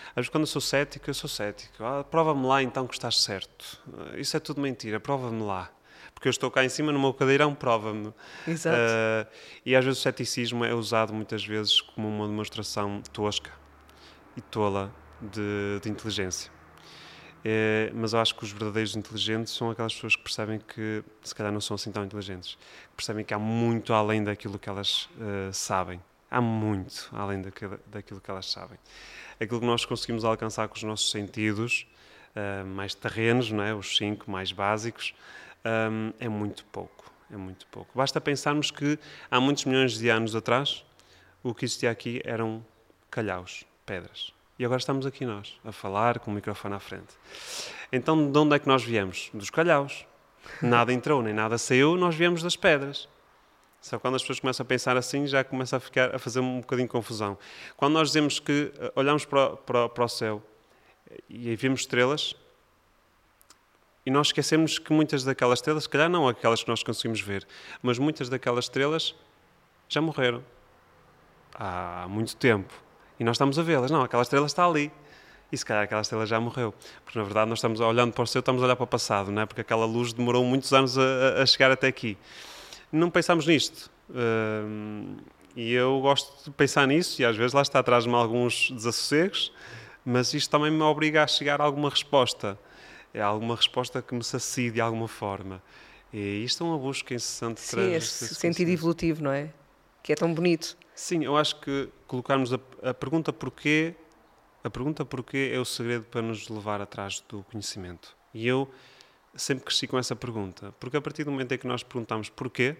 Às vezes, quando eu sou cético, eu sou cético. Ah, prova-me lá então que estás certo. Isso é tudo mentira, prova-me lá porque eu estou cá em cima no meu cadeirão, prova-me. Exato. Uh, e às vezes o ceticismo é usado muitas vezes como uma demonstração tosca e tola de, de inteligência. É, mas eu acho que os verdadeiros inteligentes são aquelas pessoas que percebem que, se calhar, não são assim tão inteligentes, percebem que há muito além daquilo que elas uh, sabem. Há muito além daquilo, daquilo que elas sabem. Aquilo que nós conseguimos alcançar com os nossos sentidos, uh, mais terrenos, não é? os cinco mais básicos, um, é muito pouco. É muito pouco. Basta pensarmos que há muitos milhões de anos atrás, o que existia aqui eram calhaus, pedras. E agora estamos aqui nós, a falar com o microfone à frente. Então, de onde é que nós viemos? Dos calhaus. Nada entrou, nem nada saiu, nós viemos das pedras. Só quando as pessoas começam a pensar assim, já começa a ficar a fazer um bocadinho de confusão. Quando nós dizemos que eh, olhamos para, para, para o céu e aí vemos estrelas, e nós esquecemos que muitas daquelas estrelas, se calhar não aquelas que nós conseguimos ver, mas muitas daquelas estrelas já morreram há muito tempo. E nós estamos a vê-las. Não, aquela estrela está ali. E se calhar aquela estrela já morreu. Porque na verdade nós estamos olhando para o céu, estamos a olhar para o passado, não é? Porque aquela luz demorou muitos anos a, a chegar até aqui. Não pensamos nisto. Uh, e eu gosto de pensar nisso, e às vezes lá está, traz-me alguns desassossegos, mas isto também me obriga a chegar a alguma resposta. É alguma resposta que me sacie de alguma forma. E isto é uma busca incessante. Sim, esse sentido evolutivo, não é? Que é tão bonito. Sim, eu acho que colocarmos a, a pergunta porquê, a pergunta porquê é o segredo para nos levar atrás do conhecimento. E eu sempre cresci com essa pergunta, porque a partir do momento em que nós perguntamos porquê,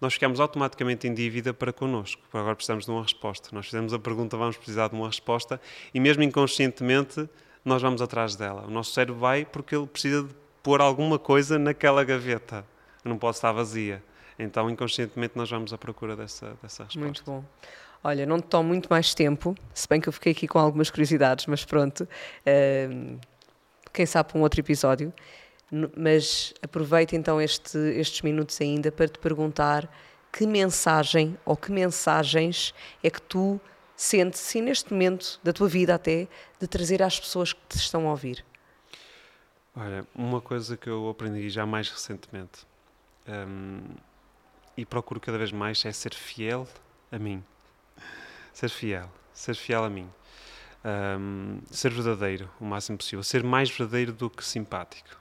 nós ficamos automaticamente em dívida para connosco. Agora precisamos de uma resposta. Nós fizemos a pergunta, vamos precisar de uma resposta, e mesmo inconscientemente nós vamos atrás dela. O nosso cérebro vai porque ele precisa de pôr alguma coisa naquela gaveta. Não pode estar vazia. Então, inconscientemente, nós vamos à procura dessa, dessa resposta. Muito bom. Olha, não te tomo muito mais tempo, se bem que eu fiquei aqui com algumas curiosidades, mas pronto. Uh, quem sabe para um outro episódio. Mas aproveito então este, estes minutos ainda para te perguntar que mensagem ou que mensagens é que tu sentes, sim, neste momento da tua vida até, de trazer às pessoas que te estão a ouvir? Olha, uma coisa que eu aprendi já mais recentemente um, e procuro cada vez mais é ser fiel a mim. Ser fiel, ser fiel a mim. Um, ser verdadeiro o máximo possível. Ser mais verdadeiro do que simpático.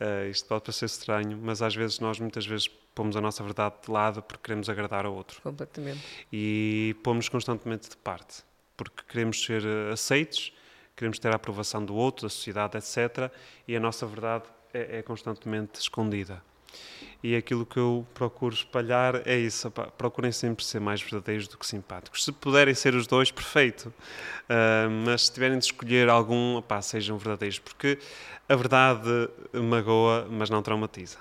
Uh, isto pode parecer estranho, mas às vezes nós muitas vezes pomos a nossa verdade de lado porque queremos agradar ao outro. Completamente. E pomos constantemente de parte, porque queremos ser eh, aceitos, queremos ter a aprovação do outro, da sociedade, etc. E a nossa verdade é, é constantemente escondida. E aquilo que eu procuro espalhar é isso. procurem sempre ser mais verdadeiros do que simpáticos. Se puderem ser os dois, perfeito. Uh, mas se tiverem de escolher algum, opá, sejam verdadeiros. Porque a verdade magoa, mas não traumatiza.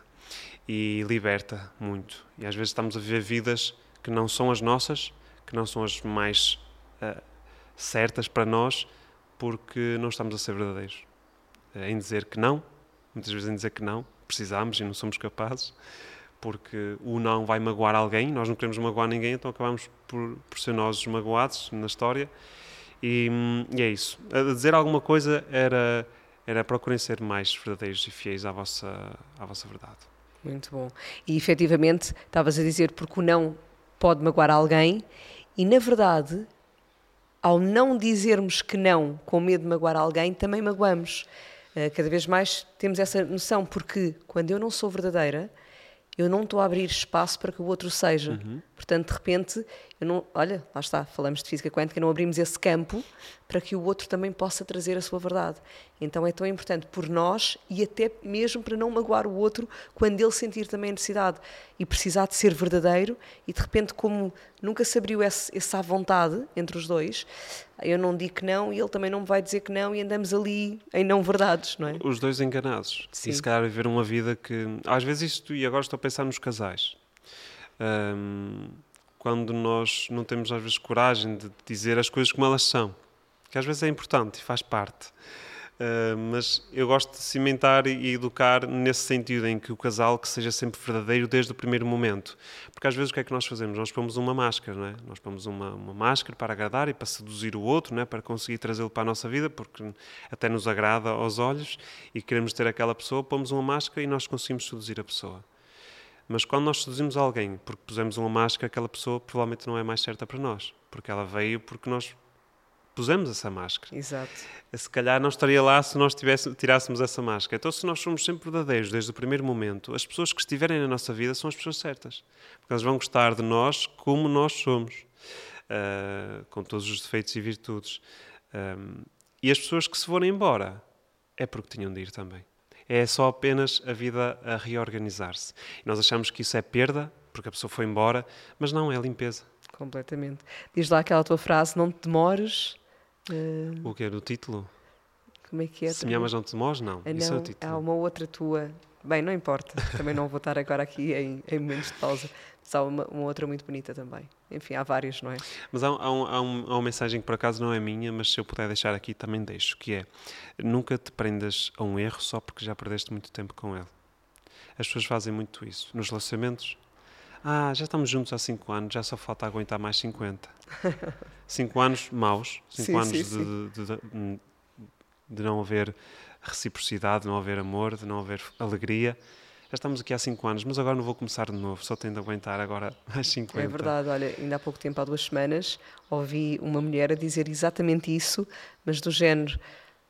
E liberta muito. E às vezes estamos a viver vidas que não são as nossas, que não são as mais uh, certas para nós, porque não estamos a ser verdadeiros. Uh, em dizer que não, muitas vezes em dizer que não, precisamos e não somos capazes, porque o não vai magoar alguém, nós não queremos magoar ninguém, então acabamos por, por ser nós os magoados na história. E, e, é isso. A dizer alguma coisa era, era procurem ser mais verdadeiros e fiéis à vossa, à vossa verdade. Muito bom. E efetivamente, estavas a dizer porque o não pode magoar alguém, e na verdade, ao não dizermos que não com medo de magoar alguém, também magoamos. Eh, cada vez mais temos essa noção, porque quando eu não sou verdadeira, eu não estou a abrir espaço para que o outro seja. Uhum. Portanto, de repente, eu não, olha, lá está, falamos de física quântica, não abrimos esse campo para que o outro também possa trazer a sua verdade. Então é tão importante por nós e até mesmo para não magoar o outro quando ele sentir também a necessidade e precisar de ser verdadeiro e de repente como nunca se abriu esse, essa vontade entre os dois, eu não digo que não e ele também não me vai dizer que não e andamos ali em não verdades, não é? Os dois enganados. Sim. E se calhar viver uma vida que... Às vezes isto, e agora estou a pensar nos casais. Um, quando nós não temos às vezes coragem de dizer as coisas como elas são, que às vezes é importante e faz parte. Uh, mas eu gosto de cimentar e educar nesse sentido, em que o casal que seja sempre verdadeiro desde o primeiro momento. Porque às vezes o que é que nós fazemos? Nós pomos uma máscara, não é? Nós pomos uma, uma máscara para agradar e para seduzir o outro, não é? para conseguir trazê-lo para a nossa vida, porque até nos agrada aos olhos e queremos ter aquela pessoa, pomos uma máscara e nós conseguimos seduzir a pessoa. Mas quando nós seduzimos alguém porque pusemos uma máscara, aquela pessoa provavelmente não é mais certa para nós, porque ela veio porque nós pusemos essa máscara. Exato. Se calhar não estaria lá se nós tirássemos essa máscara. Então, se nós somos sempre verdadeiros desde o primeiro momento, as pessoas que estiverem na nossa vida são as pessoas certas. Porque elas vão gostar de nós como nós somos, uh, com todos os defeitos e virtudes. Um, e as pessoas que se forem embora é porque tinham de ir também. É só apenas a vida a reorganizar-se. Nós achamos que isso é perda, porque a pessoa foi embora, mas não, é limpeza. Completamente. Diz lá aquela tua frase: não te demores Uh, o que é? Do título? Como é que é? Se me amas não te demores? Não. Ah, Isso é o título. Há uma outra tua, Bem, não importa, também não vou estar agora aqui em, em momentos de pausa. Mas há uma, uma, outra muito bonita também. Enfim, há várias, não é? Mas há, há, um, há, um, há, uma mensagem que por acaso não é minha, mas se eu puder deixar aqui também deixo, que é nunca te prendas a um erro só porque já perdeste muito tempo com ele. As pessoas fazem muito isso. Nos relacionamentos, ah, já estamos juntos há 5 anos, já só falta aguentar mais 50. 5 anos maus, 5 anos sim, sim. De, de, de, de não haver reciprocidade, de não haver amor, de não haver alegria já estamos aqui há 5 anos, mas agora não vou começar de novo, só tenho de aguentar agora mais 50. É verdade, olha, ainda há pouco tempo, há duas semanas, ouvi uma mulher a dizer exatamente isso, mas do género,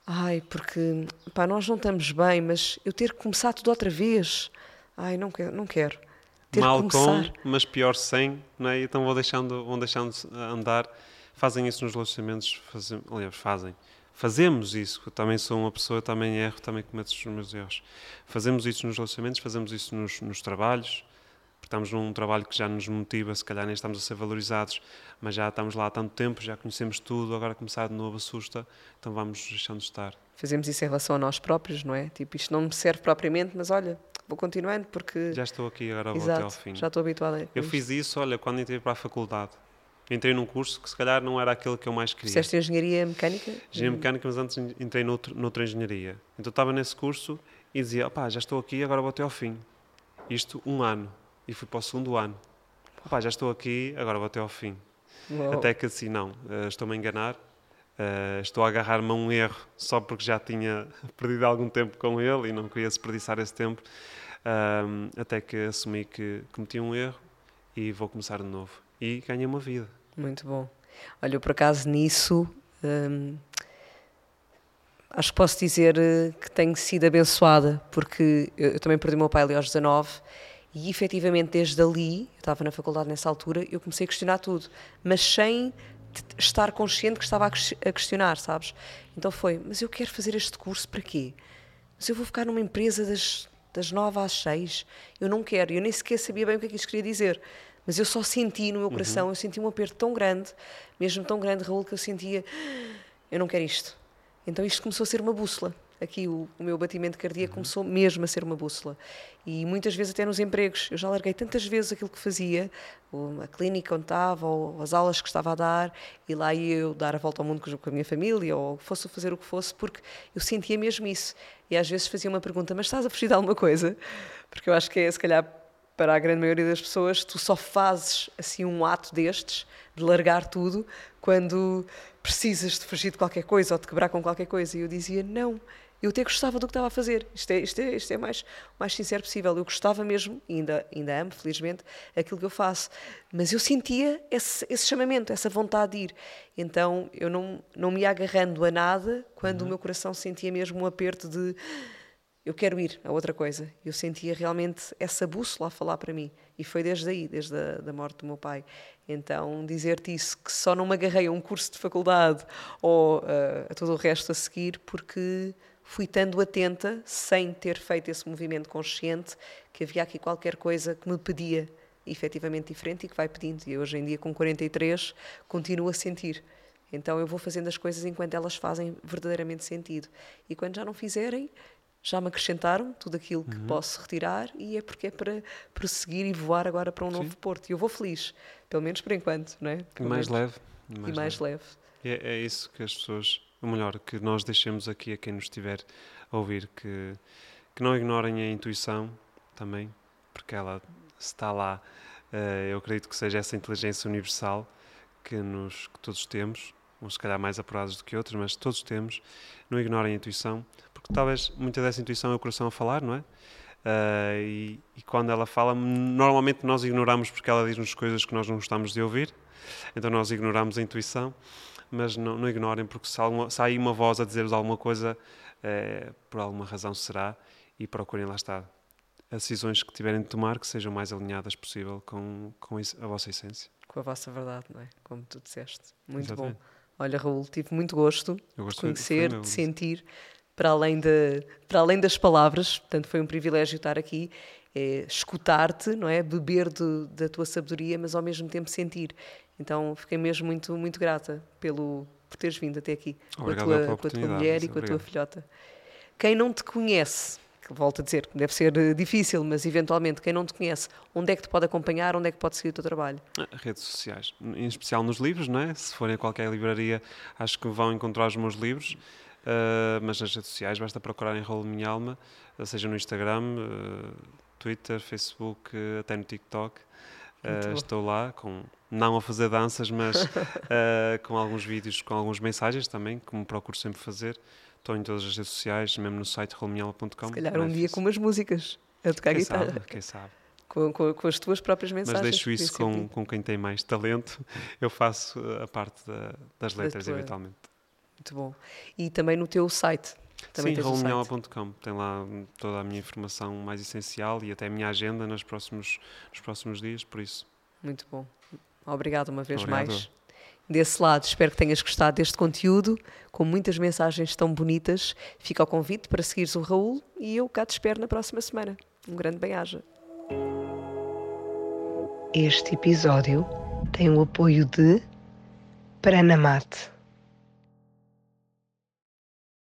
ai, porque, pá, nós não estamos bem, mas eu ter que começar tudo outra vez, ai, não quero, não quero. Ter Mal com, mas pior sem, não é? Então vão deixando, vão deixando andar, fazem isso nos relacionamentos, fazem, aliás, fazem fazemos isso. Eu também sou uma pessoa, também erro, também cometo os meus erros. Fazemos isso nos relacionamentos, fazemos isso nos, nos trabalhos, porque estamos num trabalho que já nos motiva, se calhar nem estamos a ser valorizados, mas já estamos lá há tanto tempo, já conhecemos tudo, agora começar de novo assusta, então vamos deixando de estar. Fazemos isso em relação a nós próprios, não é? Tipo, isto não me serve propriamente, mas olha, vou continuando porque... Já estou aqui, agora vou Exato, até ao fim. já estou habituada a Eu fiz isso, olha, quando entrei para a faculdade entrei num curso que se calhar não era aquele que eu mais queria. Fizeste engenharia mecânica? Engenharia mecânica, mas antes entrei noutro, noutra engenharia. Então estava nesse curso e dizia, opá, já estou aqui, agora vou até ao fim. Isto um ano. E fui para o segundo ano. Opá, já estou aqui, agora vou até ao fim. Uou. Até que assim, não, uh, estou-me a enganar, uh, estou a agarrar-me a um erro só porque já tinha perdido algum tempo com ele e não queria desperdiçar esse tempo. Uh, até que assumi que cometi um erro e vou começar de novo e ganha uma vida. Muito bom. Olha, eu por acaso nisso hum, acho que posso dizer eh, que tenho sido abençoada, porque eu, eu também perdi o meu pai ali aos 19 e efetivamente desde ali, eu estava na faculdade nessa altura, eu comecei a questionar tudo, mas sem estar consciente que estava a questionar, sabes? Então foi, mas eu quero fazer este curso para quê? Mas eu vou ficar numa empresa das, das 9 às 6? Eu não quero, eu nem sequer sabia bem o que é que isso queria dizer. Mas eu só senti no meu coração, uhum. eu senti um aperto tão grande, mesmo tão grande, Raul, que eu sentia, eu não quero isto. Então isto começou a ser uma bússola. Aqui o, o meu batimento cardíaco uhum. começou mesmo a ser uma bússola. E muitas vezes até nos empregos. Eu já larguei tantas vezes aquilo que fazia, a clínica onde estava, ou as aulas que estava a dar, e lá ia eu dar a volta ao mundo com a minha família, ou fosse fazer o que fosse, porque eu sentia mesmo isso. E às vezes fazia uma pergunta, mas estás a fugir de alguma coisa? Porque eu acho que é, se calhar, para a grande maioria das pessoas, tu só fazes assim um ato destes, de largar tudo, quando precisas de fugir de qualquer coisa ou de quebrar com qualquer coisa. E eu dizia, não, eu até gostava do que estava a fazer. Isto é, isto é, isto é mais, mais sincero possível. Eu gostava mesmo, ainda, ainda amo, felizmente, aquilo que eu faço. Mas eu sentia esse, esse chamamento, essa vontade de ir. Então eu não, não me ia agarrando a nada quando uhum. o meu coração sentia mesmo um aperto de eu quero ir a outra coisa. Eu sentia realmente essa bússola a falar para mim. E foi desde aí, desde a da morte do meu pai. Então, dizer-te isso, que só não me agarrei a um curso de faculdade ou uh, a todo o resto a seguir, porque fui estando atenta, sem ter feito esse movimento consciente, que havia aqui qualquer coisa que me pedia efetivamente diferente e que vai pedindo. E hoje em dia, com 43, continuo a sentir. Então eu vou fazendo as coisas enquanto elas fazem verdadeiramente sentido. E quando já não fizerem, já me acrescentaram tudo aquilo que uhum. posso retirar e é porque é para prosseguir e voar agora para um Sim. novo Porto. E eu vou feliz, pelo menos por enquanto, não é? Pelo mais menos. leve. E mais, e mais leve. leve. É, é, isso que as pessoas, ou melhor, que nós deixemos aqui a quem nos estiver a ouvir, que, que não ignorem a intuição também, porque ela está lá. Uh, eu acredito que seja essa inteligência universal que, nos, que todos temos, uns se calhar mais apurados do que outros, mas todos temos. Não ignorem a intuição porque talvez muita dessa intuição é o coração a falar, não é? Uh, e, e, quando ela fala, normalmente nós ignoramos porque ela diz-nos coisas que nós não gostamos de ouvir, então nós ignoramos a intuição, mas não, não ignorem, porque se, alguma, se há aí uma voz a dizer-vos alguma coisa, é, por alguma razão será, e procurem lá estar. As decisões que tiverem de tomar, que sejam mais alinhadas possível com, com a vossa essência. Com a vossa verdade, não é? Como tu disseste. Muito Exatamente. bom. Olha, Raul, tive muito gosto de conhecer, de sentir para além, de, para além das palavras, portanto foi um privilégio estar aqui, é, escutar-te, não é? Beber de, da tua sabedoria, mas ao mesmo tempo sentir. Então fiquei mesmo muito, muito grata pelo, por teres vindo até aqui com a, tua, com a tua mulher e com a tua filhota. Quem não te conhece, que volto a dizer, deve ser eh, difícil, mas eventualmente quem não te conhece, onde é que te pode acompanhar, onde é que pode seguir o teu trabalho? Ah, redes sociais, em especial nos livros, não é? Se forem a qualquer livraria, acho que vão encontrar os meus livros, uh, mas nas redes sociais basta procurar em Rolo Minha Alma, seja no Instagram, uh, Twitter, Facebook, até no TikTok. Uh, estou lá, com, não a fazer danças, mas uh, com alguns vídeos, com algumas mensagens também, como procuro sempre fazer. Estou em todas as redes sociais, mesmo no site romiela.com. Se calhar um dia com umas músicas a tocar quem guitarra. Sabe, quem sabe. Com, com, com, as tuas próprias mensagens. Mas deixo isso com, com quem tem mais talento. Eu faço a parte da, das letras, tua... eventualmente. Muito bom. E também no teu site, também Sim, raulminhola.com. Tem lá toda a minha informação mais essencial e até a minha agenda nos próximos, nos próximos dias, por isso. Muito bom. Obrigado uma vez Obrigado. mais. Desse lado, espero que tenhas gostado deste conteúdo, com muitas mensagens tão bonitas. Fica o convite para seguires o Raul e eu cá te espero na próxima semana. Um grande bem-aja. Este episódio tem o apoio de Pranamate